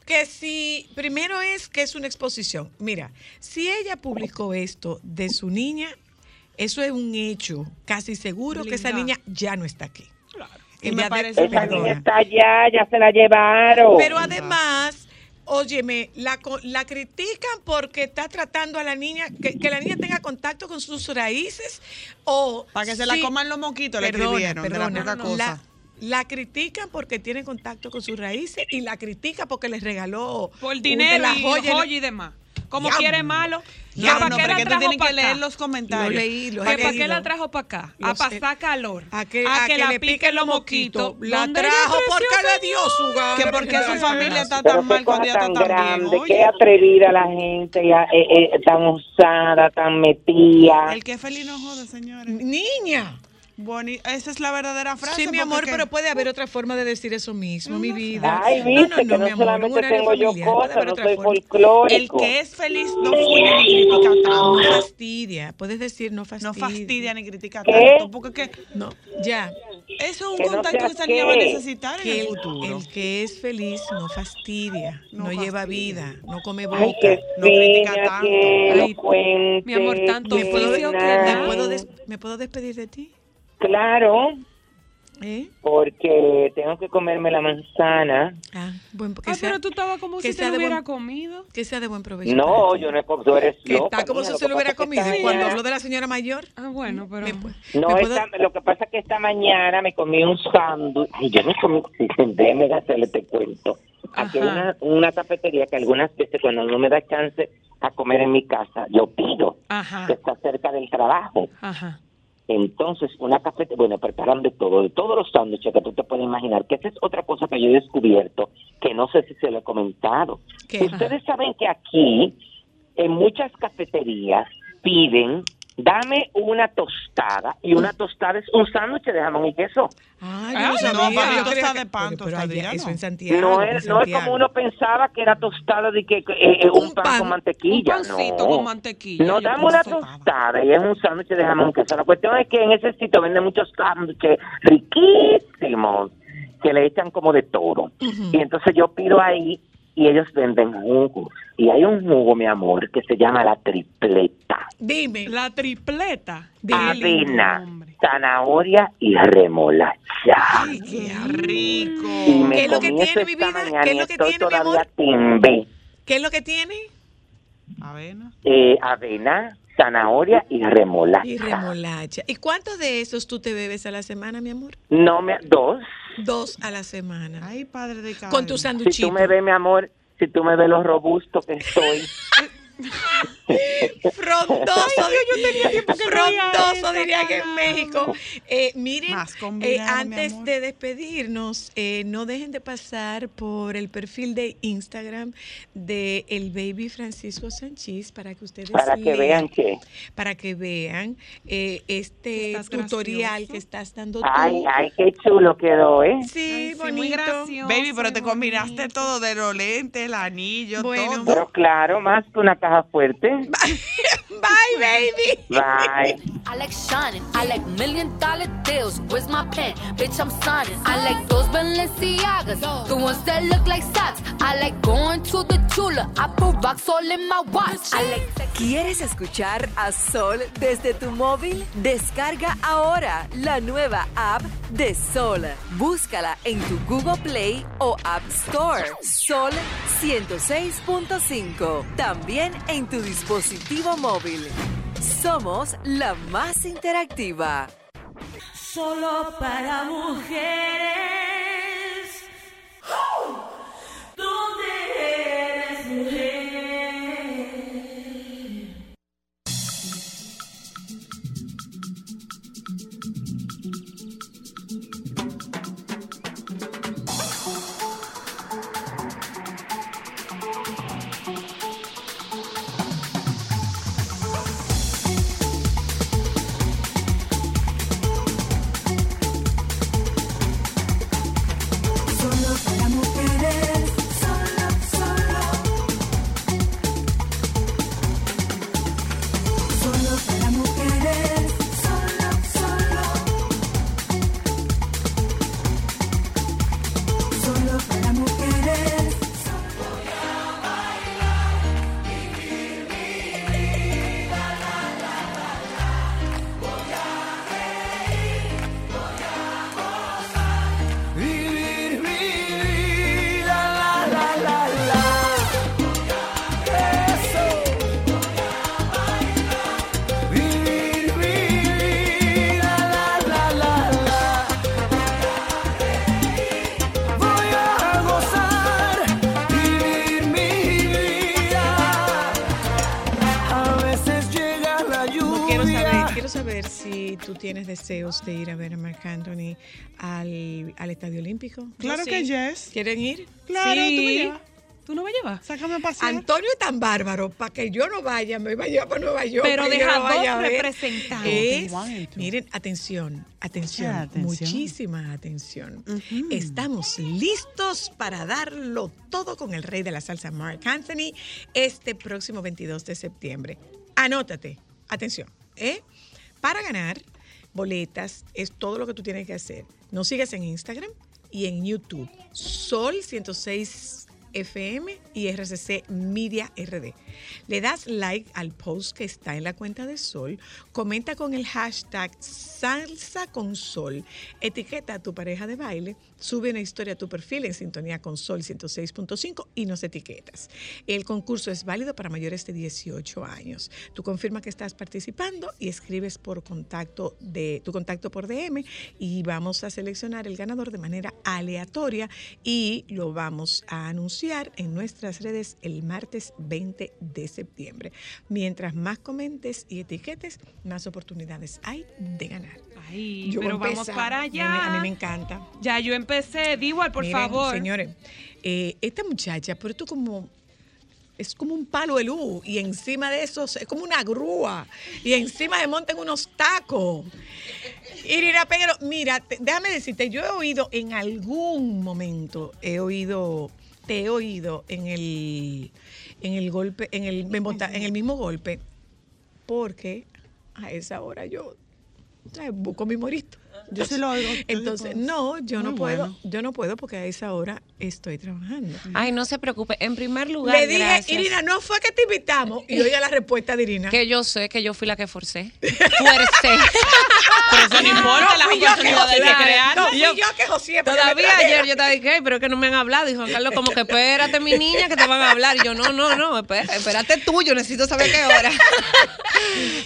Que si, primero es que es una exposición. Mira, si ella publicó esto de su niña, eso es un hecho casi seguro que esa niña ya no está aquí. Y me de- parece Esa perdona. niña está allá, ya se la llevaron. Pero además, óyeme, la, co- la critican porque está tratando a la niña, que, que la niña tenga contacto con sus raíces o... Para que se la coman los moquitos, le perdona, escribieron de la perdona, poca la- cosa. La, critican porque tiene contacto con sus raíces y la critica porque les regaló Por dinero la y joya joya, y la- y demás. Como quiere malo. No, ¿Que ¿Para no, qué la trajo para leer los comentarios. Lo leí, lo ¿Que he ¿Para qué la trajo para acá? A pasar calor. A que, a que le piquen los moquitos. La ¿Dónde ella trajo porque le dio su gana. Que porque su familia está tan mal cuando ella tan está tan bien. grande, qué atrevida la gente, ya, eh, eh, tan usada, tan metida. el que es feliz no jode, señores. Niña. Boni- esa es la verdadera frase. Sí, mi amor, que- pero puede haber otra forma de decir eso mismo, mi vida. Ay, viste, que no mi amor, un solamente horario tengo yo cosas, no soy. El que es feliz no fuñe ni critica No tanto. fastidia, puedes decir no fastidia. No fastidia ni critica ¿Qué? tanto. Porque que No, ya. eso es un Que no contacto que esa niña va a necesitar en Que el el, futuro. el que es feliz no fastidia, no, No lleva vida, no come Ay, boca. no critica tanto. Ay, mi amor, tanto ¿Me puedo, des- ¿Me puedo despedir de ti? Claro, ¿Eh? porque tengo que comerme la manzana. Ah, buen, que, Ay, sea, pero tú estabas como que si te sea lo hubiera buen- comido. que sea de buen provecho. No, yo no he comido, tú eres Que loca. está como si se lo hubiera es comido. esta Cuando habló de la señora mayor, Ah, bueno, pero... me No, me puedo- esta- lo que pasa es que esta mañana me comí un sándwich. Ay, yo me comí, sí, déjeme hacerle te cuento. Aquí hay una, una cafetería que algunas veces cuando no me da chance a comer en mi casa, yo pido, Ajá, que está cerca del trabajo. ajá. Entonces, una cafetería, bueno, preparan de todo, de todos los sándwiches que tú te puedes imaginar, que esa es otra cosa que yo he descubierto, que no sé si se lo he comentado. ¿Qué? Ustedes saben que aquí, en muchas cafeterías, piden, dame una tostada, y una tostada es un sándwich de jamón y queso. Ah, Ah, yo no sabía. yo tostada que- de pan, pero- pero tostadilla, allá- Eso no. en Santiago. No en es, no es Santiago. como uno pensaba que era tostada de que eh, eh, un, Un pan, pan, con mantequilla. un pancito no. con mantequilla, No, dame una tostada. tostada y es un sándwich de jamón y queso. La cuestión es que en ese sitio venden muchos sándwiches riquísimos. que le echan como de todo. Y entonces yo pido ahí y ellos venden jugo. Y hay un jugo, mi amor, que se llama la tripleta. Dime. La tripleta. Avena, zanahoria y remolacha. Ay, qué rico. Y me ¿Qué es lo que tiene, mi esta vida? mañana ¿Qué es lo que estoy tiene, mi todavía amor? timbe. ¿Qué es lo que tiene? Avena. Eh, avena, zanahoria y remolacha. Y remolacha. ¿Y cuántos de esos tú te bebes a la semana, mi amor? No me, dos. Dos a la semana. Ay, padre de Con tu Si sanduchito. tú me ves, mi amor, si tú me ves lo robusto que <laughs> estoy. Frondoso, yo tenía tiempo que no oía frondoso diría que en. México. Eh, miren, Más eh, antes de despedirnos, eh, no dejen de pasar por el perfil de Instagram de el baby Francisco Sánchez para que ustedes para que vean que. para que vean eh, este tutorial gracioso. que estás dando tú. Ay, ay, qué chulo quedó, ¿eh? Sí, Ay, sí, bonito. gracioso. Baby, pero te bonito. combinaste todo de los lentes, el anillo, Bueno. todo. Pero claro, más que una caja fuerte. <laughs> Bye, baby. Bye. I like shining. I like million dollar deals. Where's my pen? Bitch, I'm signing. I like those Balenciagas, the ones that look like socks. I like going to the Tula. I put rocks all in my watch. I like ¿Quieres escuchar a Sol desde tu móvil? Descarga ahora la nueva app de Sol. Búscala en tu Google Play o App Store. Sol 106.5. También en tu dispositivo móvil. Somos la más interactiva. Solo para mujeres. ¿Dónde deseos de ir a ver a Marc Anthony al, al Estadio Olímpico. Claro Yo que sí. yes. ¿Quieren ir? Claro, tú me Sí. llevas. ¿Tú no me llevas? Sácame a pasear. Antonio es tan bárbaro para que yo no vaya, me iba a llevar para Nueva York. Pero deja vaya dos a representantes. Es- miren, atención, atención. muchísima atención. Estamos listos para darlo todo con el rey de la salsa, Mark Anthony, este próximo 22 de septiembre. Anótate, atención, ¿eh? Para ganar boletas es todo lo que tú tienes que hacer. Nos sigues en Instagram y en YouTube. Sol 106 FM y RCC Media RD. Le das like al post que está en la cuenta de Sol, comenta con el hashtag Salsa con Sol, etiqueta a tu pareja de baile, sube una historia a tu perfil en sintonía con Sol 106.5 y nos etiquetas. El concurso es válido para mayores de 18 años. Tú confirmas que estás participando y escribes por contacto de tu contacto por DM y vamos a seleccionar el ganador de manera aleatoria y lo vamos a anunciar en nuestras redes el martes 20 de septiembre. Mientras más comentes y etiquetes, más oportunidades hay de ganar. Ay, Yo pero voy a vamos para A mí me- allá. A mí me encanta. Ya yo empecé. Igual, por Miren, favor. Señores, eh, esta muchacha, pero esto como es como un palo de luz y encima de eso es como una grúa y encima se montan unos tacos. Irina Peguero, mira, te- déjame decirte, yo he oído en algún momento, he oído, te he oído en el, en el golpe, en el, en el mismo golpe, porque a esa hora yo busco mi morito. Yo sí lo oigo. Entonces, no, yo no Muy puedo, bueno. yo no puedo porque a esa hora estoy trabajando. Ay, no se preocupe. En primer lugar, Le dije, gracias. Irina, no fue que te invitamos. Y oye la respuesta de Irina. Que yo sé que yo fui la que forcé. Fuercé. <laughs> Pero eso no importa, las fui yo que oportunidades que crear. No, fui yo que José. Todavía ayer yo te dije, "Ay, pero es que no me han hablado. Y Juan Carlos, como que espérate, mi niña, que te van a hablar. Y yo, no, no, no, espérate, espérate tú, yo necesito saber qué hora.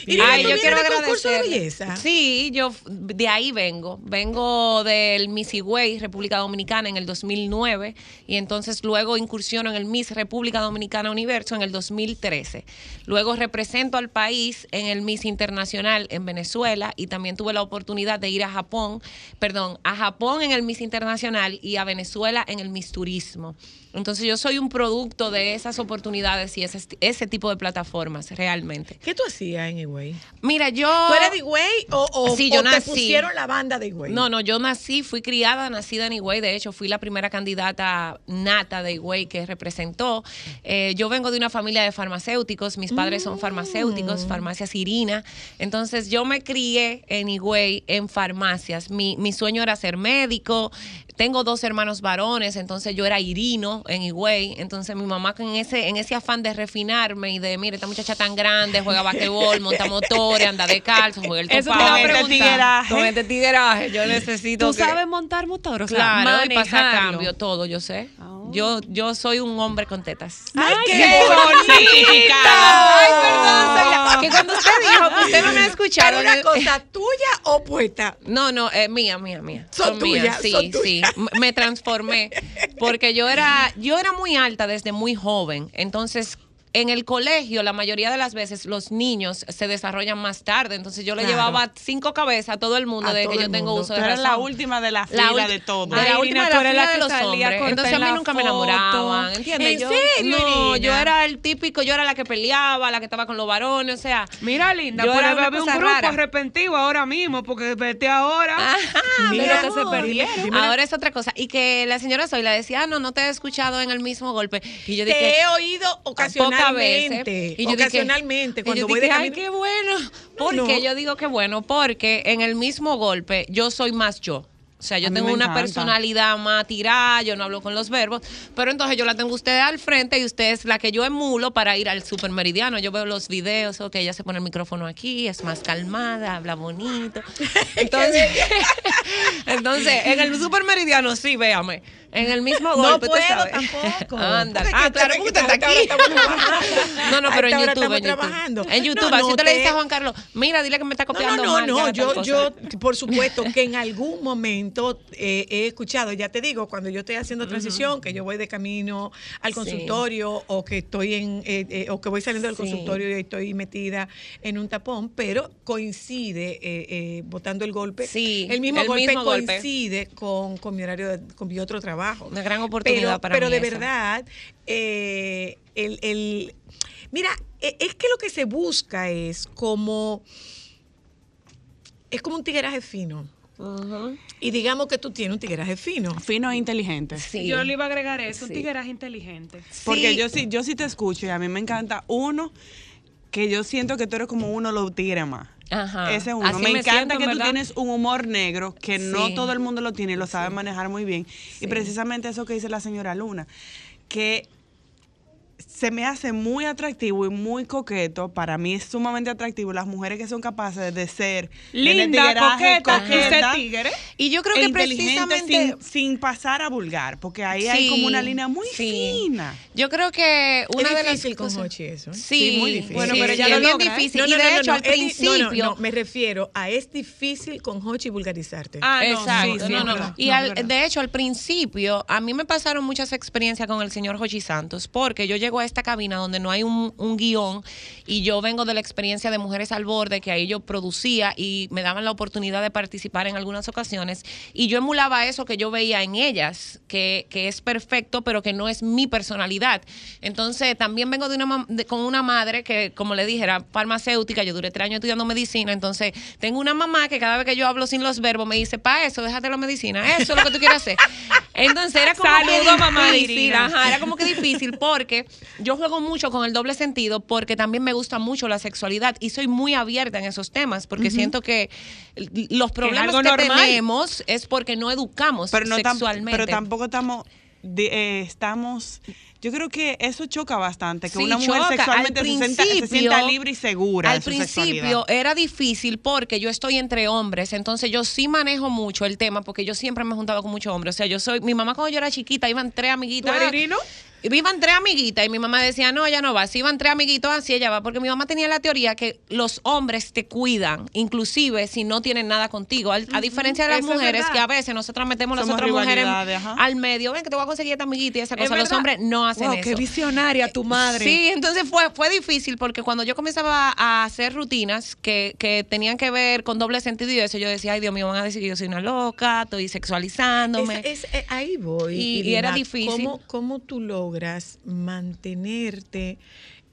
Irina, Ay, ¿tú yo quiero de concurso de agradecer. belleza? Sí, yo de ahí vengo. Vengo del Miss Higüey, República Dominicana, en el 2009. Y entonces luego incursiono en el Miss República Dominicana Universo en el 2013. Luego represento al país en el Miss Internacional en Venezuela y también tuve la oportunidad de ir a Japón, perdón, a Japón en el Miss Internacional y a Venezuela en el Miss Turismo. Entonces yo soy un producto de esas oportunidades y ese, ese tipo de plataformas, realmente. ¿Qué tú hacías en Higüey? Mira, yo... ¿Tú eres de Higüey o, o, Sí, yo o te pusieron la banda de Higüey? No, no, yo nací, fui criada, nacida en Higüey. De hecho, fui la primera candidata nata de Higüey que representó. Eh, yo vengo de una familia de farmacéuticos. Mis padres son Mm. farmacéuticos, farmacias Irina. Entonces, yo me crié en Higüey en farmacias. Mi, mi sueño era ser médico. Tengo dos hermanos varones, entonces yo era Irino en Higüey. Entonces, mi mamá con ese, en ese afán de refinarme y de, mire, esta muchacha tan grande, juega basquetbol, monta motores, anda de calzo, juega el topado. Con este tigueraje. Con este tigueraje, yo necesito ¿Tú que- sabes montar motor? O sea, Claro, y pasar manejarlo. cambio, todo, yo sé. Yo, yo soy un hombre con tetas. ¡Ay, qué, qué bonito! Ay, perdón, que cuando usted dijo que usted no me ha escuchado. ¿Pero una en cosa tuya o puesta? No, no, eh, mía, mía, mía. Son mías, tuyas, sí, son tuyas. sí. Me transformé porque yo era, yo era muy alta desde muy joven. Entonces, en el colegio, la mayoría de las veces los niños se desarrollan más tarde. Entonces, yo le Claro. llevaba cinco cabezas a todo el mundo A de que yo tengo uso de razón. la última de la La fila de todo. la última de la eres la fila de que los salía hombres. Entonces a mí nunca me enamoraban, ¿entiendes? ¿En yo, serio, no, Irina? yo era el típico, yo era la que peleaba, la que estaba con los varones, o sea. Mira, linda, Yo era una un grupo rara. arrepentido ahora mismo, porque vete ahora. Ajá, Mira, que se perdieron. Ahora es otra cosa. Y que la señora Zoila decía, ah, no, no te he escuchado en el mismo golpe. Y yo Te dije, he oído pocas ocasionalmente. veces. Y yo dije- ocasionalmente, y cuando yo voy dije, de ay, qué bueno. ¿Por No. qué? Yo digo que bueno, porque en el mismo golpe yo soy más yo. O sea, yo A tengo una encanta. personalidad más tirada, yo no hablo con los verbos, pero entonces yo la tengo usted al frente y usted es la que yo emulo para ir al supermeridiano. Yo veo los videos, ok, ella se pone el micrófono aquí, es más calmada, habla bonito. <laughs> Entonces, <laughs> entonces en el supermeridiano sí, véame. En el mismo No golpe, puedo usted sabe. tampoco. <laughs> Anda. Ah, claro, te- porque usted está aquí. <laughs> No, no, pero en YouTube, en YouTube. En YouTube, No, así no, usted le te- dice a Juan Carlos, mira, dile que me está No, copiando no, no, no. Yo, yo, por supuesto, <laughs> que en algún momento eh, he escuchado, ya te digo, cuando yo estoy haciendo transición, que yo voy de camino al consultorio o que estoy en, eh, eh, o que voy saliendo del consultorio y estoy metida en un tapón, pero coincide, eh, eh, botando el golpe, Sí, el mismo golpe coincide con, con mi horario, con mi otro trabajo. Una gran oportunidad pero, para Pero mí de esa. verdad, eh, el, el- mira, e- es que lo que se busca es como, es como un tigueraje fino. Y digamos que tú tienes un tigueraje fino. Fino e inteligente. Sí. Yo le iba a agregar eso, un tigueraje inteligente. Porque Sí. yo sí, yo sí te escucho y a mí me encanta uno que yo siento que tú eres como uno de los tigres más. Ajá. Ese uno. Así me, me encanta siento, que tú tienes un humor negro que no todo el mundo lo tiene y lo sabe manejar muy bien. Y precisamente eso que dice la señora Luna, que se me hace muy atractivo y muy coqueto. Para mí es sumamente atractivo las mujeres que son capaces de ser de Linda, tigueraje, coqueta, y tigre. Y yo creo e que precisamente... sin, sin pasar a vulgar, porque ahí hay Sí, como una línea muy sí. fina. Yo creo que una es de las difícil con cosas- Hochi eso. ¿eh? Sí, muy difícil. Bueno, Sí, pero sí, ya es lo bien difícil. No, y de no, no, hecho, no, al es di- no, principio... no, no, me refiero a es difícil con Hochi vulgarizarte. Ah, no, Exacto, sí, sí. Y No, al- de hecho, al principio, a mí me pasaron muchas experiencias con el señor Jochi Santos, porque yo llego a esta cabina donde no hay un, un guion y yo vengo de la experiencia de Mujeres al Borde, que ahí yo producía y me daban la oportunidad de participar en algunas ocasiones. Y yo emulaba eso que yo veía en ellas, que, que es perfecto, pero que no es mi personalidad. Entonces, también vengo de una, de- con una madre que, como le dije, era farmacéutica, yo duré tres años estudiando medicina, entonces tengo una mamá que cada vez que yo hablo sin los verbos me dice, pa eso, déjate la medicina, eso es lo que tú quieres hacer. <laughs> Entonces era como Saludo, que mamá difícil, ajá, era como que difícil porque yo juego mucho con el doble sentido porque también me gusta mucho la sexualidad y soy muy abierta en esos temas porque siento que los problemas que normal. tenemos es porque no educamos pero no tam- sexualmente. pero tampoco estamos eh, estamos yo creo que eso choca bastante que Sí, una mujer choca. sexualmente Al se, sienta, se principio- sienta libre y segura Al de su principio sexualidad. era difícil porque yo estoy entre hombres, entonces yo sí manejo mucho el tema porque yo siempre me he juntado con muchos hombres. O sea, yo soy, mi mamá cuando yo era chiquita iban tres amiguitas. ¿Tú eres? Iban tres amiguitas y mi mamá decía, no, ella no va. Si iban tres amiguitos, así ella va. Porque mi mamá tenía la teoría que los hombres te cuidan, inclusive si no tienen nada contigo. A, diferencia de las Eso mujeres, que a veces nosotras metemos las Somos otras mujeres ajá. al medio. Ven que te voy a conseguir esta amiguita y esa Es cosa. Los hombres no hacen Wow, eso. qué visionaria tu madre. Sí, entonces fue, fue difícil porque cuando yo comenzaba a hacer rutinas que, que tenían que ver con doble sentido y eso, yo decía, ay Dios mío, van a decir que yo soy una loca, estoy sexualizándome. Es- es- eh, ahí voy. Y- y era difícil. ¿Cómo, cómo tú logras mantenerte,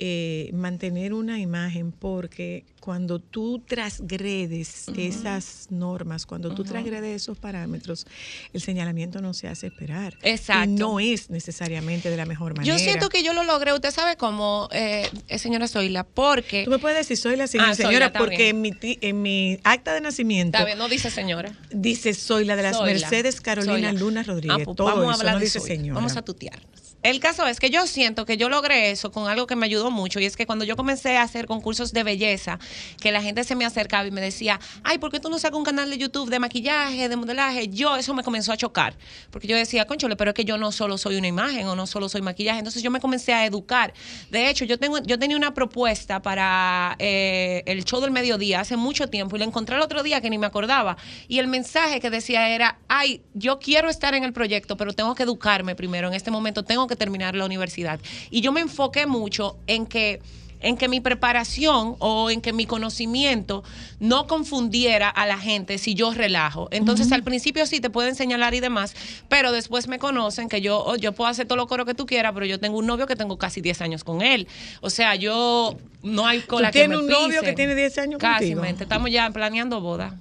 eh, mantener una imagen? Porque cuando tú transgredes esas normas, cuando tú transgredes esos parámetros, el señalamiento no se hace esperar. Exacto. Y no es necesariamente de la mejor manera. Yo siento que yo lo logré, usted sabe cómo, eh, eh, señora Zoila, porque... Tú me puedes decir, soy la Ah, señora, Zoila, está porque en mi, en mi acta de nacimiento Está bien, no dice señora. dice soy la de las Zoila. Mercedes Carolina Zoila. Luna Rodríguez. Ah, pues Todo vamos a hablar no de dice Zoila. señora. Vamos a tutearnos. El caso es que yo siento que yo logré eso con algo que me ayudó mucho y es que cuando yo comencé a hacer concursos de belleza, que la gente se me acercaba y me decía, ay, ¿por qué tú no sacas un canal de YouTube de maquillaje, de modelaje? Yo, eso me comenzó a chocar, porque yo decía, conchole, pero es que yo no solo soy una imagen o no solo soy maquillaje, entonces yo me comencé a educar. De hecho, yo, tengo, yo tenía una propuesta para eh, el show del mediodía hace mucho tiempo y la encontré el otro día que ni me acordaba y el mensaje que decía era, ay, yo quiero estar en el proyecto, pero tengo que educarme primero, en este momento tengo que terminar la universidad. Y yo me enfoqué mucho en que en que mi preparación o en que mi conocimiento no confundiera a la gente si yo relajo. Entonces, al principio sí te pueden señalar y demás, pero después me conocen que yo, oh, yo puedo hacer todo lo coro que tú quieras, pero yo tengo un novio que tengo casi 10 años con él. O sea, yo no hay cola ¿Tú que tienes me un novio que tiene 10 años Casi, contigo? estamos ya planeando boda.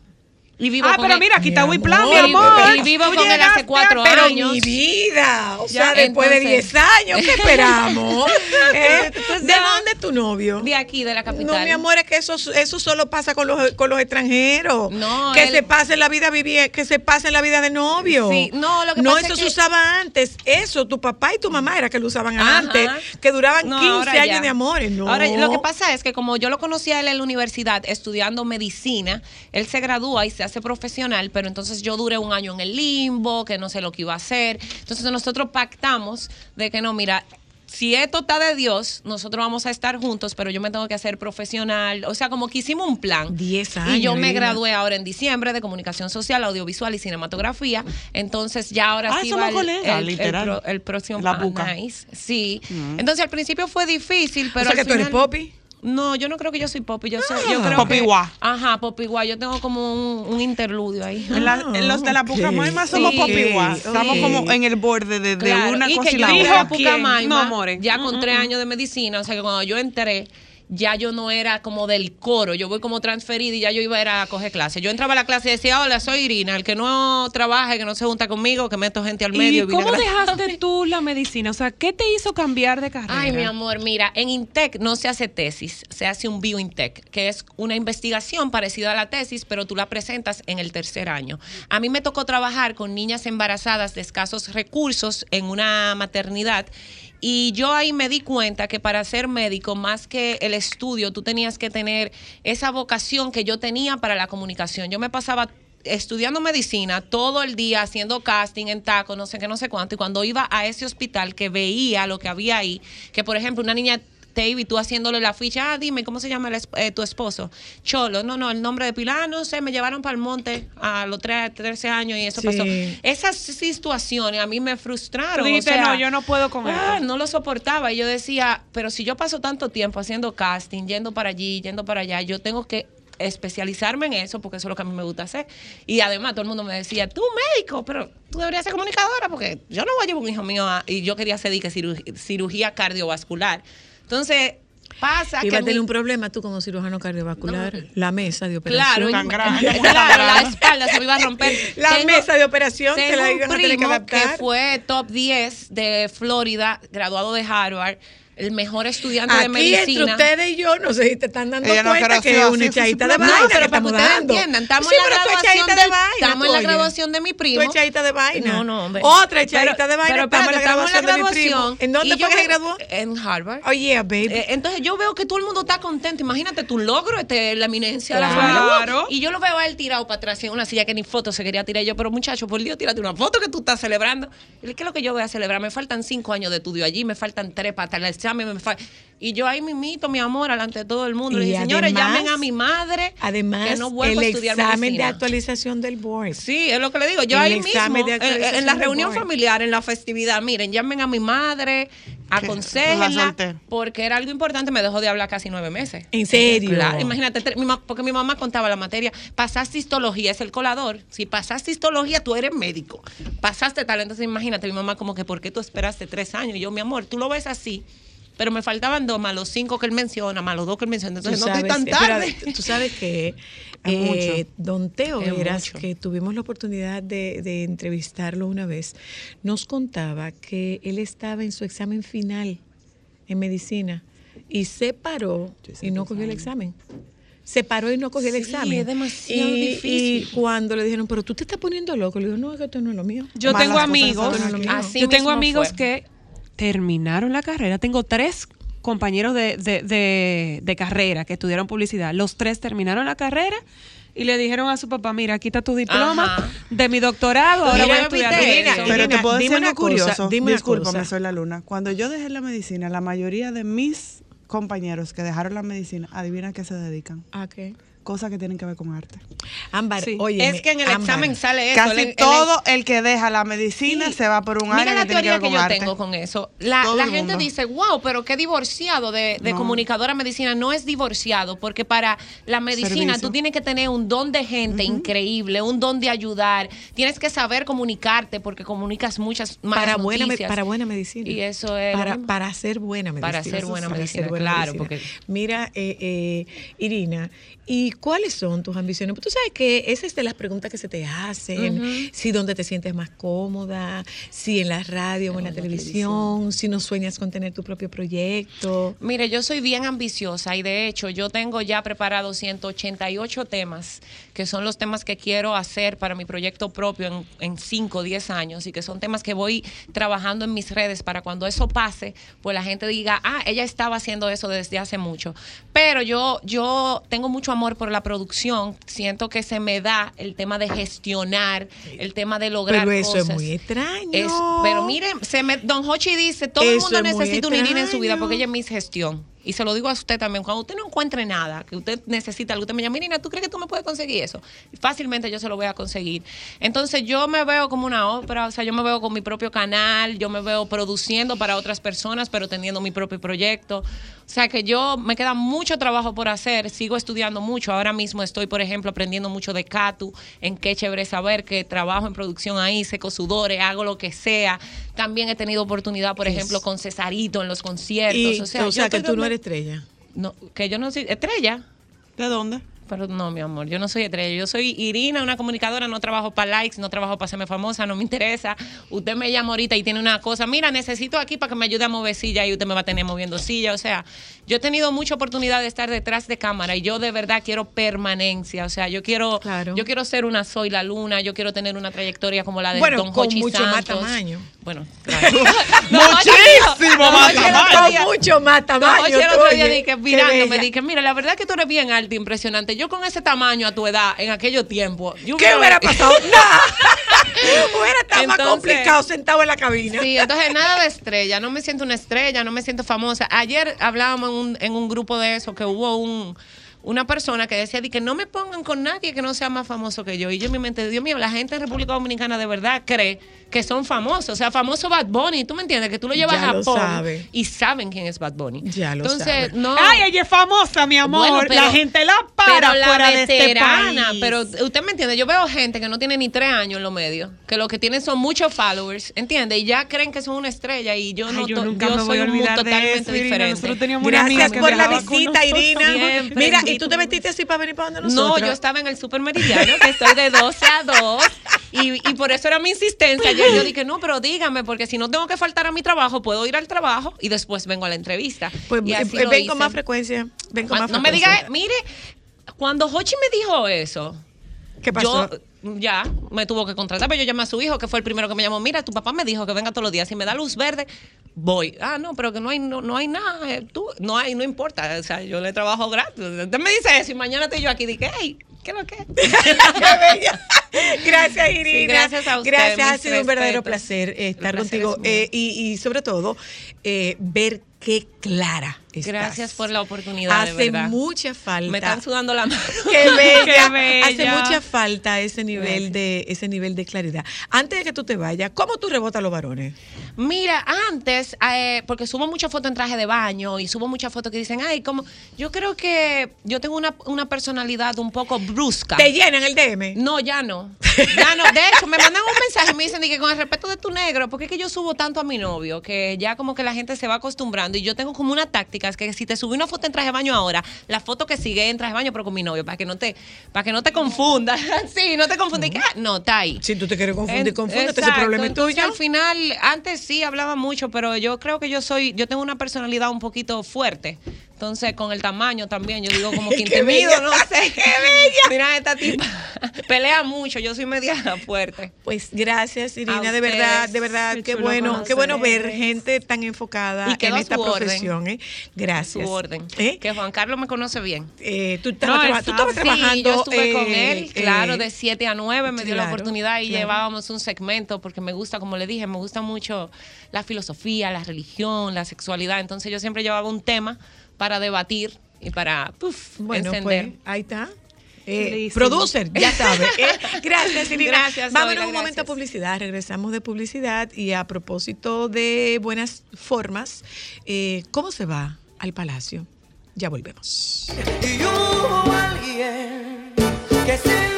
Y vivo Ah, con pero mira, aquí está Wiplan, mi amor. Y vivo con él hace cuatro Pero años. mi vida, o Ya, sea, después de 10 años, ¿qué esperamos? <laughs> ¿Eh? Entonces, ¿De ya- dónde es tu novio? De aquí, de la capital. No, mi amor, es que eso, eso solo pasa con los, con los extranjeros. No, que él- se pase la vida vivi- que se pase la vida de novio. Sí, no, lo que no pasa eso es se que- usaba antes. Eso, tu papá y tu mamá era que lo usaban Ajá. antes, que duraban No, 15 ahora años ya. de amores. No. Ahora, lo que pasa es que como yo lo conocí a él en la universidad estudiando medicina, él se gradúa y se hace profesional, pero entonces yo duré un año en el limbo, que no sé lo que iba a hacer. Entonces nosotros pactamos de que no, mira, si esto está de Dios, nosotros vamos a estar juntos, pero yo me tengo que hacer profesional. O sea, como que hicimos un plan. 10 años. Y yo me gradué ahora en diciembre de comunicación social, audiovisual y cinematografía. Entonces ya ahora Ah, sí somos va el, colegas, el- el literal. pro- el próximo La ah, buca. nice. Sí. Entonces al principio fue difícil, pero o sea, al que tú eres popi. No, yo no creo que yo soy popi. Yo, soy, yo Ah. creo Popi que, guá. Ajá, popi guá. Yo tengo como un, un interludio ahí. En la- Ah, en los de la ok. Pucamaima somos Sí, popiguá. ok. Estamos como en el borde de, de Claro, una y cosa que y yo la otra. a Pucamaima, No, more. ya con tres años de medicina, o sea que cuando yo entré, ya yo no era como del coro, yo voy como transferida y ya yo iba a, ir a coger clase. Yo entraba a la clase y decía, hola, soy Irina, el que no trabaje, que no se junta conmigo, que meto gente al medio. ¿Y vine cómo <laughs> dejaste tú la medicina? O sea, ¿qué te hizo cambiar de carrera? Ay, mi amor, mira, en Intec no se hace tesis, se hace un biointec, que es una investigación parecida a la tesis, pero tú la presentas en el tercer año. A mí me tocó trabajar con niñas embarazadas de escasos recursos en una maternidad. Y yo ahí me di cuenta que para ser médico, más que el estudio, tú tenías que tener esa vocación que yo tenía para la comunicación. Yo me pasaba estudiando medicina todo el día haciendo casting en taco, no sé qué, no sé cuánto. Y cuando iba a ese hospital que veía lo que había ahí, que por ejemplo una niña y tú haciéndole la ficha, ah, dime, ¿cómo se llama el eh, tu esposo? Cholo, no, no, el nombre de Pilar, no sé, me llevaron para el monte a los tre- 13 años y eso Sí. pasó. Esas situaciones a mí me frustraron. Tú dijiste, o sea, no, yo no puedo con ah, esto. no lo soportaba. Y yo decía, pero si yo paso tanto tiempo haciendo casting, yendo para allí, yendo para allá, yo tengo que especializarme en eso porque eso es lo que a mí me gusta hacer. Y además todo el mundo me decía, tú médico, pero tú deberías ser comunicadora porque yo no voy a llevar un hijo mío a- y yo quería hacer cirugía cardiovascular. Entonces, pasa Iba que a tener un problema tú como cirujano cardiovascular. la mesa de Claro, operación. Tan y- grande, muy claro, la espalda se me iba a romper. La mesa de operación te tengo la un iban a tener que adaptar. fue top 10 de Florida, graduado de Harvard. El mejor estudiante de Aquí medicina. entre ustedes y yo, no sé si te están dando Ella no cuenta que es una echadita de vaina No, que pero para estamos que ustedes dando. entiendan, estamos Sí, en la pero tú graduación de, de vaina, estamos en la graduación de mi primo. Tú echadita de vaina. No, no, hombre. Otra echadita Pero- de vaina. pero estamos en la graduación de mi primo. ¿En dónde fue que se graduó? En Harvard. Oh, yeah, baby. Eh, entonces yo veo que todo el mundo está contento. Imagínate tu logro, este, la eminencia de la Claro. familia. Y yo lo veo a él tirado para atrás en una silla que ni foto se quería tirar. Yo, pero muchacho, por Dios, tírate una foto que tú estás celebrando. ¿qué es lo que yo voy a celebrar? Me faltan cinco años de estudio allí, me faltan tres para estar el examen. Me fal- Y yo ahí mimito, mi amor, delante de todo el mundo. Le Y dije, señores, además- llamen a mi madre. Además, que no vuelvo el a estudiar examen medicina. de actualización del board. Sí, es lo que le digo. Yo El ahí mismo, de en, actualización en la reunión board. familiar, en la festividad, miren, llamen a mi madre, La aconsejenla, porque era algo importante, me dejó de hablar casi nueve meses. ¿En serio? Claro, imagínate, porque mi mamá contaba la materia, pasaste histología, es el colador, si pasaste histología, tú eres médico, pasaste tal, entonces imagínate, mi mamá como que, ¿por qué tú esperaste tres años? Y yo, mi amor, tú lo ves así, pero me faltaban dos, más los cinco que él menciona, más los dos que él menciona, entonces no estoy tan tarde. tú sabes que <laughs> eh, don Teo Veras, que tuvimos la oportunidad de, de entrevistarlo una vez, nos contaba que él estaba en su examen final en medicina y se paró y no cogió el examen. Se paró y no cogió el Sí, examen. es demasiado y, difícil. Y cuando le dijeron, pero tú te estás poniendo loco, le digo, no, es que esto no es lo mío. Yo Malas tengo amigos, yo tengo amigos fue. que terminaron la carrera. Tengo tres compañeros de, de- de- de carrera que estudiaron publicidad. Los tres terminaron la carrera y le dijeron a su papá, mira, aquí está tu diploma Ajá. de mi doctorado. Ahora Mira, voy a estudiar repite medicina". eso. Pero te puedo dime decir una cosa, curioso. dime Discúlpame, cosa. soy la luna. Cuando yo dejé la medicina, la mayoría de mis compañeros que dejaron la medicina, adivina a qué se dedican. ¿A qué? Cosas que tienen que ver con arte. Ámbar, Sí. oye. es que en el examen sale eso. Casi el- todo el que deja la medicina Sí. se va por un Mira área la que tiene que teoría ver que, con yo arte. tengo con eso. La, gente mundo. dice, wow, pero qué divorciado de, de No. comunicadora medicina. No es divorciado, porque para la medicina Servicio. tú tienes que tener un don de gente increíble, un don de ayudar. Tienes que saber comunicarte porque comunicas muchas más para buena, noticias. para buena medicina. Y eso es Para, para hacer buena medicina. Para hacer buena medicina, hacer buena claro, medicina. porque- Mira, eh, eh, Irina, ¿y cuáles son tus ambiciones? Pues tú sabes que esa es de las preguntas que se te hacen. Si dónde te sientes más cómoda, si en la radio o en la televisión, si no sueñas con tener tu propio proyecto. Mire, yo soy bien ambiciosa y de hecho yo tengo ya preparados 188 temas, que son los temas que quiero hacer para mi proyecto propio en, en 5 o 10 años y que son temas que voy trabajando en mis redes para cuando eso pase, pues la gente diga, ah, ella estaba haciendo eso desde hace mucho. Pero yo, yo tengo mucho amor por la producción, siento que se me da el tema de gestionar, el tema de lograr Pero eso es muy extraño. Es- pero miren, se me, Don Hochi dice, todo el mundo necesita una Irina en su vida porque ella es mi gestión. Y se lo digo a usted también, cuando usted no encuentre nada, que usted necesita algo, usted me llama, Irina, ¿tú crees que tú me puedes conseguir eso? Fácilmente yo se lo voy a conseguir. Entonces yo me veo como una ópera, o sea, yo me veo con mi propio canal, yo me veo produciendo para otras personas, pero teniendo mi propio proyecto. O sea que yo me queda mucho trabajo por hacer, sigo estudiando mucho. Ahora mismo estoy, por ejemplo, aprendiendo mucho de Catu, en qué chévere saber que trabajo en producción ahí, seco sudores, hago lo que sea. También he tenido oportunidad, por ejemplo, con Cesarito en los conciertos. Y, o sea, que tú no eres estrella. no, que yo no soy estrella. ¿De dónde? Pero no, mi amor, yo no soy estrella. Yo soy Irina, una comunicadora, no trabajo para likes, no trabajo para hacerme famosa, no me interesa. Usted me llama ahorita y tiene una cosa, mira, necesito aquí para que me ayude a mover silla y usted me va a tener moviendo silla. O sea, yo he tenido mucha oportunidad de estar detrás de cámara y yo de verdad quiero permanencia. O sea, yo quiero, Claro. yo quiero ser una Soy la Luna, yo quiero tener una trayectoria como la de Bueno, Don con Hochi mucho más tamaño. Bueno, claro. <laughs> <laughs> Muchísimo más tamaño. mucho más tamaño. oye, el otro día dije, mirándome, dije, mira, la verdad que tú eres bien alta, impresionante. Yo con ese tamaño a tu edad, en aquellos tiempos, yo ¿Qué hubiera pasado? <laughs> Nada. <laughs> hubiera estado más complicado sentado en la cabina. Sí, entonces nada de estrella, no me siento una estrella, no me siento famosa. Ayer hablábamos en un, en un grupo de eso que hubo un una persona que decía di que no me pongan con nadie que no sea más famoso que yo. Y yo en mi mente, Dios mío, la gente en República Dominicana de verdad cree que son famosos. O sea, famoso Bad Bunny, ¿tú me entiendes? Que tú lo llevas Ya a lo Japón sabe. y saben quién es Bad Bunny. Ya lo Entonces, sabe. no. Ay, ella es famosa, mi amor. Bueno, pero- la gente la para pero la fuera de este veterana, país. pero usted me entiende, yo veo gente que no tiene ni tres años en los medios, que lo que tienen son muchos followers, ¿entiende? Y ya creen que son una estrella y yo Ay, no, yo nunca yo me voy soy a un mundo de totalmente eso, Irina. diferente. Nosotros teníamos una amiga Gracias que por la visita. Irina. Siempre, Mira, y tú te metiste así para venir para donde nosotros. No, yo estaba en el Super Meridiano, que estoy de 12 a 2. Y, y por eso era mi insistencia. Ayer yo dije, no, pero dígame, porque si no tengo que faltar a mi trabajo, puedo ir al trabajo y después vengo a la entrevista. Pues Y eh, así eh, ven con más frecuencia. Ven con más No me diga, mire, cuando Hochi me dijo eso, ¿Qué pasó? yo ya me tuvo que contratar, pero yo llamé a su hijo, que fue el primero que me llamó. Mira, tu papá me dijo que venga todos los días. Si me da luz verde, voy. Ah, no, pero que no hay, no, no hay nada. eh, Tú, no hay, no importa. O sea, yo le trabajo gratis. Usted me dice eso y mañana estoy yo aquí. Dije, hey, ¿qué es lo que? <laughs> Gracias, Irina. Sí, gracias a usted, Gracias, ha sido un verdadero placer estar placer contigo es eh, y, y sobre todo eh, ver qué clara estás. Gracias por la oportunidad, de Hace verdad. mucha falta. Me están sudando la mano. <laughs> Qué bella. <laughs> Qué bella. Hace mucha falta ese nivel de ese nivel de claridad. Antes de que tú te vayas, ¿cómo tú rebotas a los varones? Mira, antes, eh, porque subo muchas fotos en traje de baño y subo muchas fotos que dicen, ay, como, yo creo que yo tengo una, una personalidad un poco brusca. ¿Te llenan el DM? No, ya no. Ya no. De hecho, me mandan un mensaje y me dicen que con el respeto de tu negro, porque es que yo subo tanto a mi novio que ya como que la gente se va acostumbrando y yo tengo como una táctica, es que si te subí una foto en traje de baño ahora, la foto que sigue en traje de baño pero con mi novio, para que no te, para que no te confundas. <laughs> sí, no te confundas. Ah, No, está ahí. Si tú te quieres confundir, confúndete, ese problema es tuyo. Al final, antes sí hablaba mucho, pero yo creo que yo soy, yo tengo una personalidad un poquito fuerte. Entonces, con el tamaño también, yo digo como <laughs> que intimido, no sé. <laughs> Qué bella. Mira, esta tipa <laughs> pelea mucho, yo soy media fuerte. Pues gracias, Irina, de verdad, de verdad, Qué bueno, qué bueno ver gente tan enfocada Y en esta profesión, ¿eh? Gracias. Su orden. ¿Eh? Que Juan Carlos me conoce bien. Eh, tú estabas, No, traba- tú sabe. estabas Sí, trabajando. yo estuve con eh, él, claro, eh, de 7 a 9 me dio la claro, oportunidad y claro. llevábamos un segmento porque me gusta, como le dije, me gusta mucho la filosofía, la religión, la sexualidad. Entonces yo siempre llevaba un tema para debatir y para puf, Bueno, encender. pues ahí está. Eh, producer, ya sabe. <laughs> ¿eh? Gracias, Irina. Gracias, Vámonos Zoila, un momento a publicidad. Regresamos de publicidad y a propósito de buenas formas, eh, ¿cómo se va al palacio? Ya volvemos. Y hubo alguien que se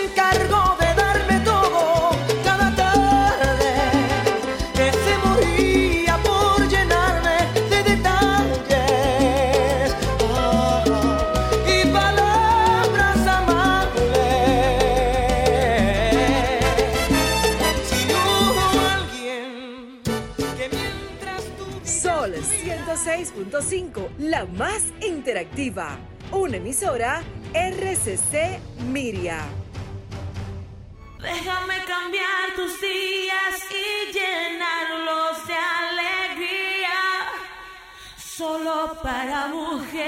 106.5, la más interactiva. Una emisora RCC Miria. Déjame cambiar tus días y llenarlos de alegría. Solo para mujeres.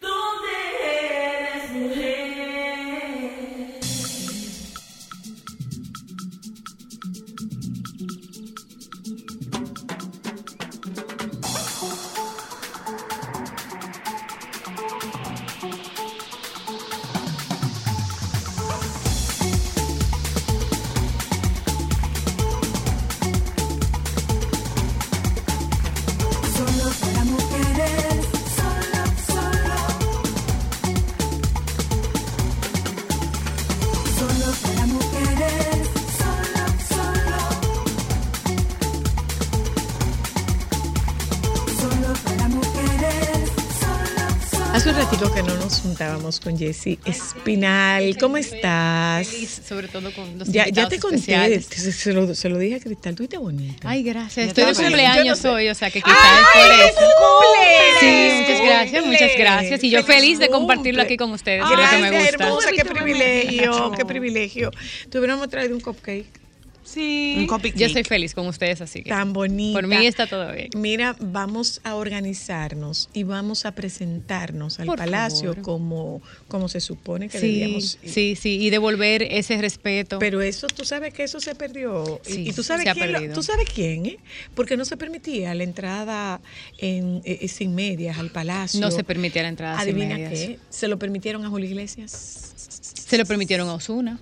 ¿Dónde que no nos juntábamos con Jessy Espinal. ¿Cómo estás? Feliz, sobre todo con los Ya, ya te conté, se, se lo, se lo dije a Cristal, tú bonita. Ay, gracias. Estoy de cumpleaños hoy, o sea que quizás es ¡Ay, por es eso. cumple! Sí, muchas gracias, muchas gracias. Y yo Feliz feliz de compartirlo aquí con ustedes, lo que me Gracias, gusta. hermosa, qué privilegio, qué privilegio. Te hubiéramos traído un cupcake. Sí. Yo estoy feliz con ustedes, así que. Tan bonita. Por mí está todo bien. Mira, vamos a organizarnos y vamos a presentarnos al Por palacio favor. como, como se supone que Sí, debíamos. sí, sí, y devolver ese respeto. Pero eso, tú sabes que eso se perdió. Y- Sí, y, tú sabes se ha quién, lo- tú sabes quién, ¿eh? Porque no se permitía la entrada en, eh, sin medias al palacio. No se permitía la entrada sin Adivina medias. qué, se lo permitieron a Julio Iglesias. Se lo permitieron a Osuna.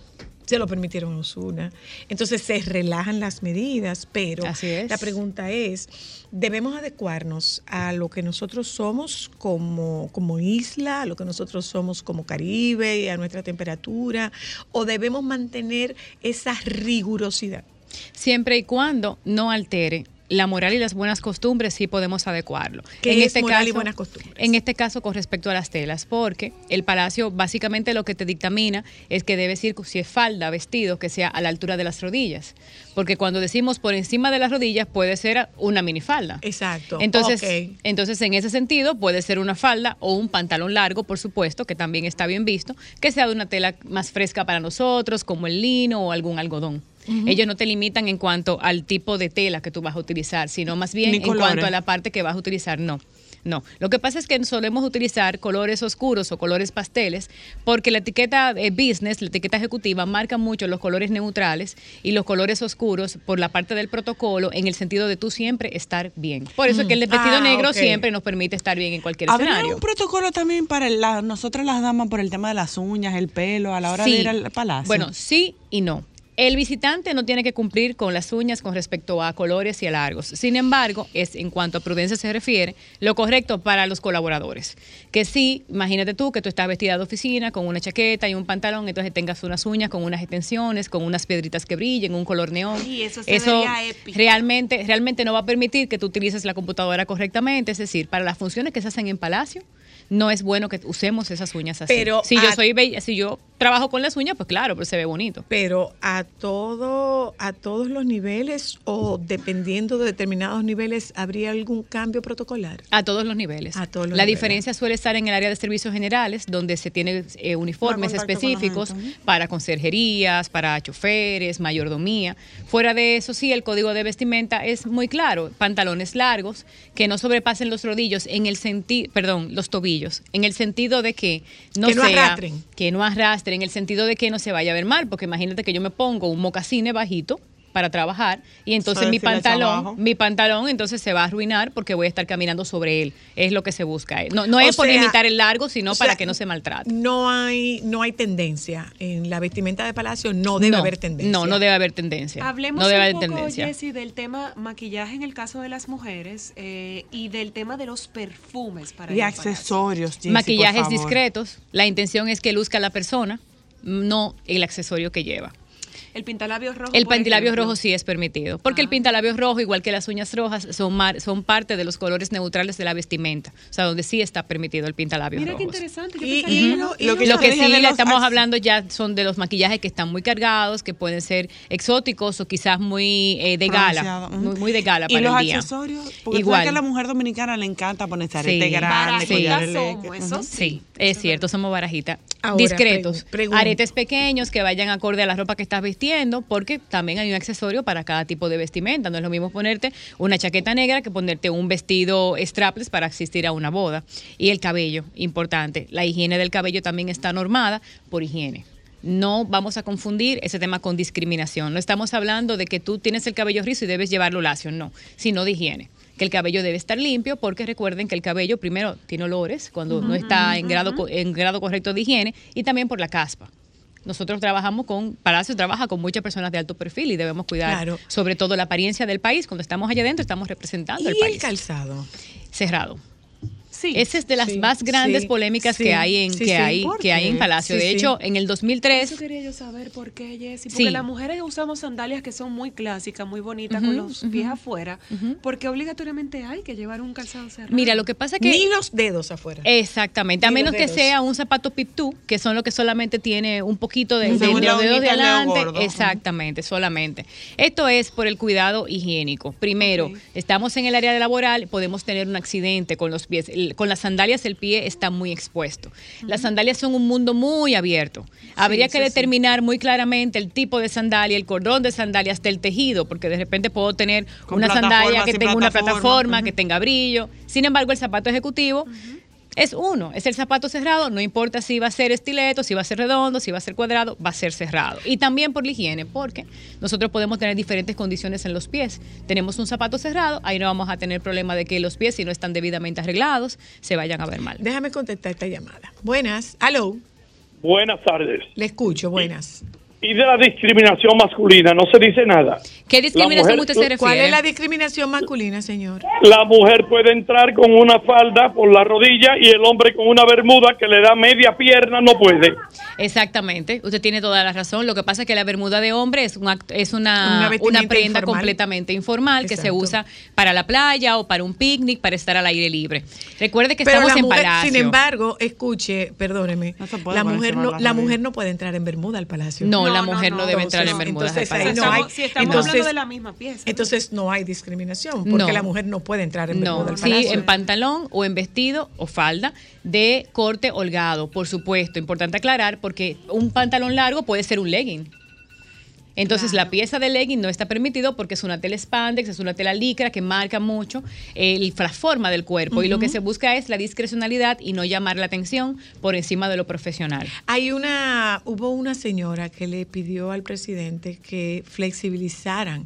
Se lo permitieron a Osuna. Entonces se relajan las medidas, pero la pregunta es, ¿debemos adecuarnos a lo que nosotros somos como, como isla, a lo que nosotros somos como Caribe a nuestra temperatura? ¿O debemos mantener esa rigurosidad? Siempre y cuando no altere la moral y las buenas costumbres sí podemos adecuarlo. ¿Qué en es este moral y caso, buenas costumbres? En este caso, con respecto a las telas, porque el palacio básicamente lo que te dictamina es que debes ir, si es falda, vestido, que sea a la altura de las rodillas. Porque cuando decimos por encima de las rodillas, puede ser una minifalda. Exacto. Entonces, entonces, en ese sentido, puede ser una falda o un pantalón largo, por supuesto, que también está bien visto, que sea de una tela más fresca para nosotros, como el lino o algún algodón. Ellos no te limitan en cuanto al tipo de tela que tú vas a utilizar, sino más bien Ni en colores. cuanto a la parte que vas a utilizar. No. No, lo que pasa es que solemos utilizar colores oscuros o colores pasteles porque la etiqueta eh, business, la etiqueta ejecutiva, marca mucho los colores neutrales y los colores oscuros por la parte del protocolo en el sentido de tú siempre estar bien. Por eso es que el Mm. vestido Ah, negro siempre nos permite estar bien en cualquier ¿Habrá escenario. un protocolo también para la- nosotras las damas por el tema de las uñas, el pelo, a la hora Sí. de ir al palacio? Bueno, sí y no. El visitante no tiene que cumplir con las uñas con respecto a colores y a largos. Sin embargo, es en cuanto a prudencia se refiere, lo correcto para los colaboradores. Que sí, imagínate tú que tú estás vestida de oficina con una chaqueta y un pantalón, entonces tengas unas uñas con unas extensiones, con unas piedritas que brillen, un color neón. Y eso se vería épico. realmente, realmente no va a permitir que tú utilices la computadora correctamente. Es decir, para las funciones que se hacen en palacio, no es bueno que usemos esas uñas así. Pero si yo soy bella, si yo trabajo con las uñas, pues claro, pero se ve bonito. Pero a todo, a todos los niveles o dependiendo de determinados niveles, ¿habría algún cambio protocolar? A todos los niveles. A todos los la niveles. diferencia suele estar en el área de servicios generales, donde se tiene eh, uniformes con específicos para conserjerías, para choferes, mayordomía. Fuera de eso, sí, el código de vestimenta es muy claro. Pantalones largos que no sobrepasen los rodillos en el sentido, perdón, los tobillos, en el sentido de que no Que no sea- arrastren. que no arrastren, en el sentido de que no se vaya a ver mal, porque imagínate que yo me pongo un mocasine bajito para trabajar y entonces mi pantalón, mi pantalón entonces se va a arruinar porque voy a estar caminando sobre él. Es lo que se busca. No, no O es por sea, limitar el largo, sino sea, para que no se maltrate. No hay, no hay tendencia. En la vestimenta de palacio no debe No, haber tendencia. No, no debe haber tendencia. Hablemos no debe un haber poco, tendencia. Jessy, del tema maquillaje en el caso de las mujeres eh, y del tema de los perfumes para y accesorios, Jessy, Maquillajes discretos. La intención es que luzca la persona, no el accesorio que lleva. El pintalabios rojo. El pintalabios rojo sí es permitido, porque el pintalabios rojo, igual que las uñas rojas, son, mar- son parte de los colores neutrales de la vestimenta. O sea, donde sí está permitido el pintalabios Mira qué interesante. yo Y- y no. y Lo que, lo que sí le los estamos hablando ya son de los maquillajes que están muy cargados, que pueden ser exóticos o quizás muy eh, de gala, muy, muy de gala Y para los el día. accesorios, porque Igual. que a la mujer dominicana le encanta ponerse arete Sí. grande, somos, eso. Sí, es cierto, somos barajitas. Ahora, Discretos. pregunto. Aretes pequeños que vayan acorde a la ropa que estás vistiendo, porque también hay un accesorio para cada tipo de vestimenta. No es lo mismo ponerte una chaqueta negra que ponerte un vestido strapless para asistir a una boda. Y el cabello, importante. La higiene del cabello también está normada por higiene. No vamos a confundir ese tema con discriminación. No estamos hablando de que tú tienes el cabello rizo y debes llevarlo lacio, no, sino de higiene que el cabello debe estar limpio porque recuerden que el cabello primero tiene olores cuando no está en grado, en grado correcto de higiene y también por la caspa. Nosotros trabajamos con, Palacio trabaja con muchas personas de alto perfil y debemos cuidar Claro. sobre todo la apariencia del país. Cuando estamos allá adentro estamos representando ¿Y el el país. calzado? Cerrado. Sí. Esa es de las Sí, más grandes sí, polémicas que hay en que hay ¿Por que hay en? Palacio. De hecho, en el 2003 Eso quería yo saber por qué, Jessy. Porque Sí. las mujeres usamos sandalias que son muy clásicas, muy bonitas, con los pies afuera. Porque obligatoriamente hay que llevar un calzado cerrado. Mira, lo que pasa es que Ni los dedos afuera. Exactamente, a menos que sea un zapato pip-tú, que son los que solamente tiene un poquito de, de, los dedos de adelante. Exactamente, solamente. Esto es por el cuidado higiénico. Primero, estamos en el área laboral, podemos tener un accidente con los pies. El- con las sandalias el pie está muy expuesto. Las sandalias son un mundo muy abierto. Habría que sí. determinar muy claramente el tipo de sandalia, el cordón de sandalia, hasta el tejido, porque de repente puedo tener Con una sandalia que tenga una plataforma. que tenga brillo. Sin embargo, el zapato ejecutivo es uno, es el zapato cerrado, no importa si va a ser estileto, si va a ser redondo, si va a ser cuadrado, va a ser cerrado. Y también por la higiene, porque nosotros podemos tener diferentes condiciones en los pies. Tenemos un zapato cerrado, ahí no vamos a tener problema de que los pies, si no están debidamente arreglados, se vayan a ver mal. Déjame contestar esta llamada. Buenas. Aló. Buenas tardes. Le escucho. Buenas. Y de la discriminación masculina no se dice nada. ¿Qué discriminación mujer- usted se refiere? ¿Cuál es la discriminación masculina, señor? La mujer puede entrar con una falda por la rodilla y el hombre con una bermuda que le da media pierna no puede. Exactamente, usted tiene toda la razón. Lo que pasa es que la bermuda de hombre es, un act- es Una una, prenda informal. completamente informal que se usa para la playa o para un picnic, para estar al aire libre. Recuerde que Pero estamos en mujer, palacio. sin embargo, escuche, perdóneme, la mujer no, la mujer no puede entrar en bermuda al palacio. No, la mujer no, debe entrar en bermudas al entonces palacio. no hay, si estamos entonces, hablando de la misma pieza. entonces no hay discriminación porque No. la mujer no puede entrar en No, bermuda al sí, palacio. en pantalón o en vestido o falda de corte holgado, por supuesto. Importante aclarar porque un pantalón largo puede ser un legging. Entonces la pieza de legging no está permitido porque es una tela spandex, es una tela licra que marca mucho el- la forma del cuerpo y lo que se busca es la discrecionalidad y no llamar la atención por encima de lo profesional. Hay una, hubo una señora que le pidió al presidente que flexibilizaran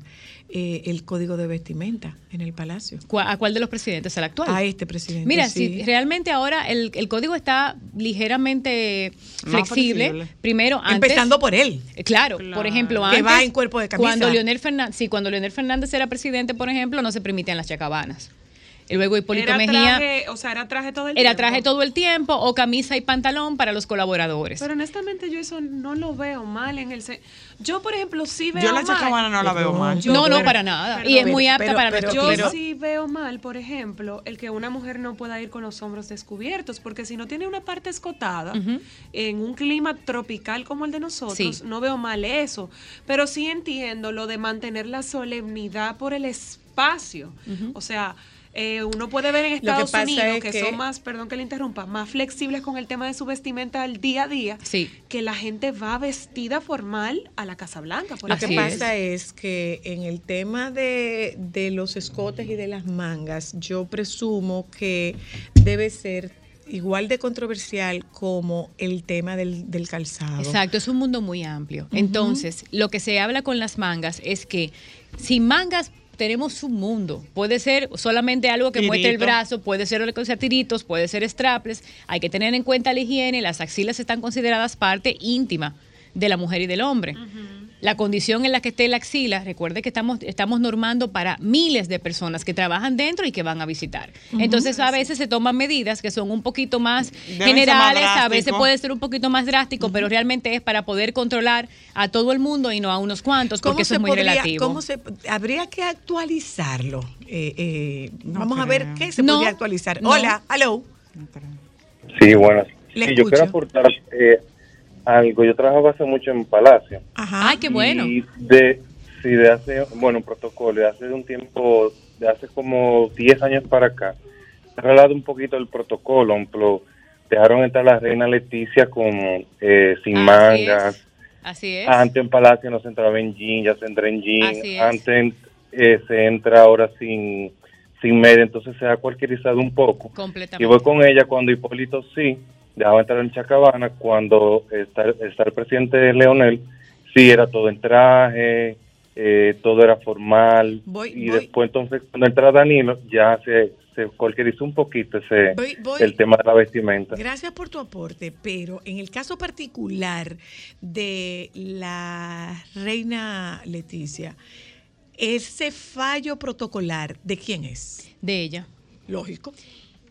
eh, el código de vestimenta en el palacio. ¿Cuá- ¿A cuál de los presidentes? ¿Al actual? A este presidente. Mira, sí. si realmente ahora el, el código está ligeramente flexible, flexible. primero antes, Empezando por él. Claro, por ejemplo, Que antes va en cuerpo de camisa. Cuando Leonel Fernández, sí, cuando Leonel Fernández era presidente, por ejemplo, no se permitían las chacabanas. Y luego Hipólito Era Mejía traje, o sea, era traje todo el era tiempo. traje todo el tiempo o camisa y pantalón para los colaboradores. Pero honestamente yo eso no lo veo mal en el se- yo por ejemplo sí veo Yo la mal. chacabana no la veo mal. Yo- no, no, para nada. y es muy apta para nuestro yo sí veo mal, por ejemplo, el que una mujer no pueda ir con los hombros descubiertos, porque si no tiene una parte escotada, en un clima tropical como el de nosotros, Sí. no veo mal eso. Pero sí entiendo lo de mantener la solemnidad por el espacio. O sea, eh, uno puede ver en que Estados Unidos es que, que- son más, perdón que le interrumpa, más flexibles con el tema de su vestimenta al día a día, Sí. que la gente va vestida formal a la Casa Blanca. Por Lo que pasa es que en el tema de, de los escotes y de las mangas, yo presumo que debe ser igual de controversial como el tema del, del calzado. Exacto, es un mundo muy amplio. Entonces, lo que se habla con las mangas es que sin mangas tenemos un mundo. Puede ser solamente algo que muestre el Tirito. brazo, puede ser que sea tiritos, puede ser strapless. Hay que tener en cuenta la higiene. Las axilas están consideradas parte íntima de la mujer y del hombre. La condición en la que esté la axila, recuerde que estamos, estamos normando para miles de personas que trabajan dentro y que van a visitar. Entonces, a veces se toman medidas que son un poquito más generales, a veces puede ser un poquito más drástico, pero realmente es para poder controlar a todo el mundo y no a unos cuantos, porque eso es muy podría- relativo. cómo se, habría que actualizarlo? Eh, eh, No vamos a ver qué se No, podría actualizar. no. Hola, hello. Sí, buenas. Sí, yo quiero escucho. aportar eh, algo. Yo trabajaba hace mucho en Palacio. Ajá. Ay, qué bueno. Y de, sí, de hace, bueno, un protocolo, de hace un tiempo, de hace como 10 años para acá, se ha arreglado un poquito el protocolo. Ejemplo, dejaron entrar a la reina Leticia con eh, sin Así mangas. es. Así es. Antes en Palacio no se entraba en jean, ya se entra en jean. Antes eh, se entra ahora sin, sin media, entonces se ha cualquierizado un poco. Completamente. Y voy con ella cuando Hipólito sí, dejaba entrar en Chacabana, cuando está, está el presidente Leonel, sí era todo en traje, eh, todo era formal. Voy- y voy- después entonces cuando entra Danilo ya se, se cualquierizó un poquito ese Voy- voy- el tema de la vestimenta. Gracias por tu aporte, pero en el caso particular de la reina Leticia, ese fallo protocolar, ¿de quién es? De ella. Lógico.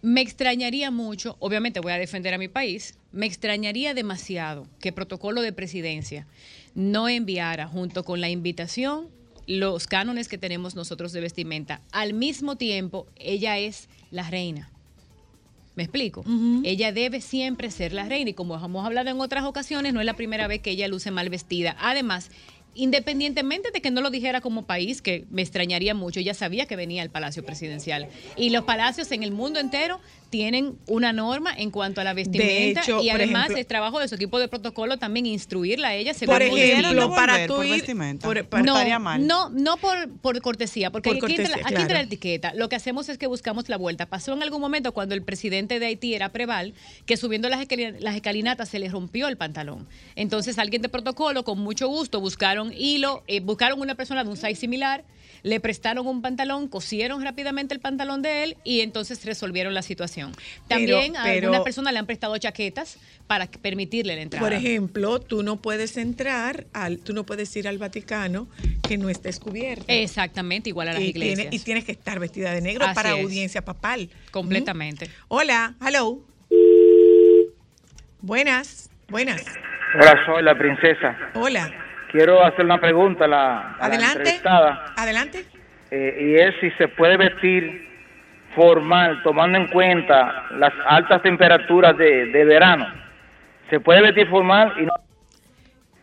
Me extrañaría mucho, obviamente voy a defender a mi país, me extrañaría demasiado que protocolo de presidencia no enviara junto con la invitación los cánones que tenemos nosotros de vestimenta. Al mismo tiempo, ella es la reina. ¿Me explico? Ella debe siempre ser la reina y como hemos hablado en otras ocasiones, no es la primera vez que ella luce mal vestida. Además, independientemente de que no lo dijera como país, que me extrañaría mucho, ella sabía que venía al Palacio Presidencial. Y los palacios en el mundo entero tienen una norma en cuanto a la vestimenta hecho, y además ejemplo- es trabajo de su equipo de protocolo también instruirla a ella según Por ejemplo, para ir... vestimenta. por- para- No, mal. no, no por, por cortesía, porque Por aquí, entra, cortesía, entra la etiqueta. Lo que hacemos es que buscamos la vuelta. Pasó en algún momento cuando el presidente de Haití era Preval, que subiendo las, escali- las escalinatas se le rompió el pantalón. Entonces alguien de protocolo, con mucho gusto, buscaron hilo, eh, buscaron una persona de un size similar, le prestaron un pantalón, cosieron rápidamente el pantalón de él y entonces resolvieron la situación. También a pero- algunas personas le han prestado chaquetas para permitirle la entrada. Por ejemplo, tú no puedes entrar, al, tú no puedes ir al Vaticano que no estés cubierta. Exactamente, igual a las y, iglesias. tiene- y tienes que estar vestida de negro Así para es. audiencia papal. Completamente. Hola, hello. Buenas, buenas. Hola, soy la princesa. Hola. Quiero hacer una pregunta a la, a la Adelante. entrevistada, Adelante. eh, y es si se puede vestir formal tomando en cuenta las altas temperaturas de, de verano. Se puede vestir formal y no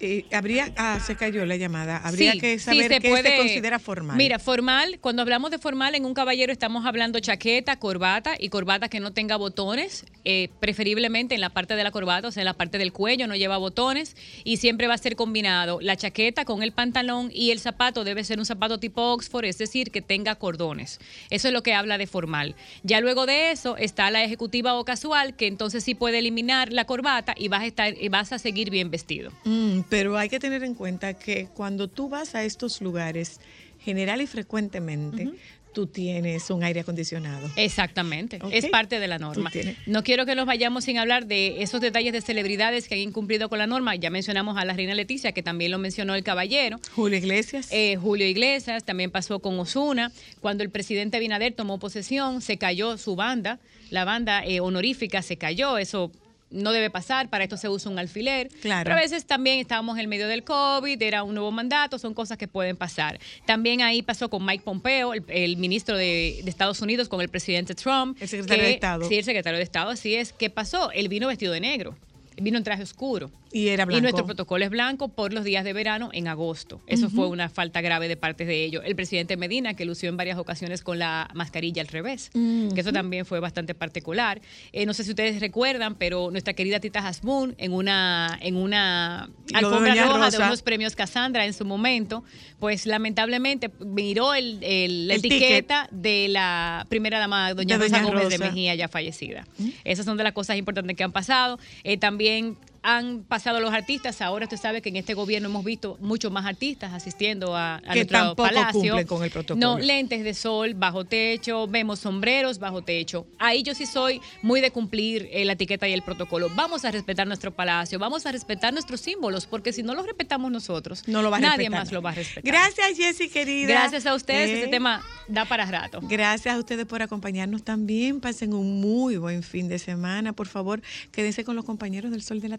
Eh, habría, ah, se cayó la llamada. Habría Sí, que sí, saber se qué puede- se considera formal. Mira, formal, cuando hablamos de formal en un caballero estamos hablando chaqueta, corbata y corbata que no tenga botones, eh, preferiblemente en la parte de la corbata, o sea, en la parte del cuello no lleva botones y siempre va a ser combinado la chaqueta con el pantalón y el zapato debe ser un zapato tipo Oxford, es decir, que tenga cordones. Eso es lo que habla de formal. Ya luego de eso está la ejecutiva o casual, que entonces sí puede eliminar la corbata y vas a estar y vas a seguir bien vestido. Mm, pero hay que tener en cuenta que cuando tú vas a estos lugares, general y frecuentemente, tú tienes un aire acondicionado. Exactamente, es parte de la norma. No quiero que nos vayamos sin hablar de esos detalles de celebridades que han incumplido con la norma. Ya mencionamos a la reina Leticia, que también lo mencionó el caballero. Julio Iglesias. Eh, Julio Iglesias, también pasó con Osuna. Cuando el presidente Binader tomó posesión, se cayó su banda, la banda eh, honorífica se cayó, eso no debe pasar, para esto se usa un alfiler. Claro. Pero a veces también estábamos en el medio del COVID, era un nuevo mandato, son cosas que pueden pasar. También ahí pasó con Mike Pompeo, el, el ministro de, de Estados Unidos, con el presidente Trump. El secretario que- de Estado. Sí, el secretario de Estado, así es. ¿Qué pasó? Él vino vestido de negro. Vino en traje oscuro. Y era Y blanco. nuestro protocolo es blanco por los días de verano en agosto. Eso fue una falta grave de parte de ellos. El presidente Medina, que lució en varias ocasiones con la mascarilla al revés, que eso también fue bastante particular. Eh, no sé si ustedes recuerdan, pero nuestra querida Tita Hasbun, en una, en una alfombra roja de unos premios Cassandra en su momento, pues lamentablemente miró el, el- la El etiqueta de la primera dama, doña De Rosa Doña Gómez de. Mejía, ya fallecida. Esas son de las cosas importantes que han pasado. Eh, también han pasado los artistas. Ahora usted sabe que en este gobierno hemos visto muchos más artistas asistiendo a, a Que nuestro tampoco palacio. cumplen con el protocolo. No, lentes de sol bajo techo, vemos sombreros bajo techo. Ahí yo sí soy muy de cumplir eh, la etiqueta y el protocolo. Vamos a respetar nuestro palacio, vamos a respetar nuestros símbolos, porque si no los respetamos nosotros, No lo va a nadie respetar. más lo va a respetar. Gracias, Jessy, querida. Gracias a ustedes, Eh, este tema da para rato. Gracias a ustedes por acompañarnos también. Pasen un muy buen fin de semana. Por favor, quédense con los compañeros del Sol de la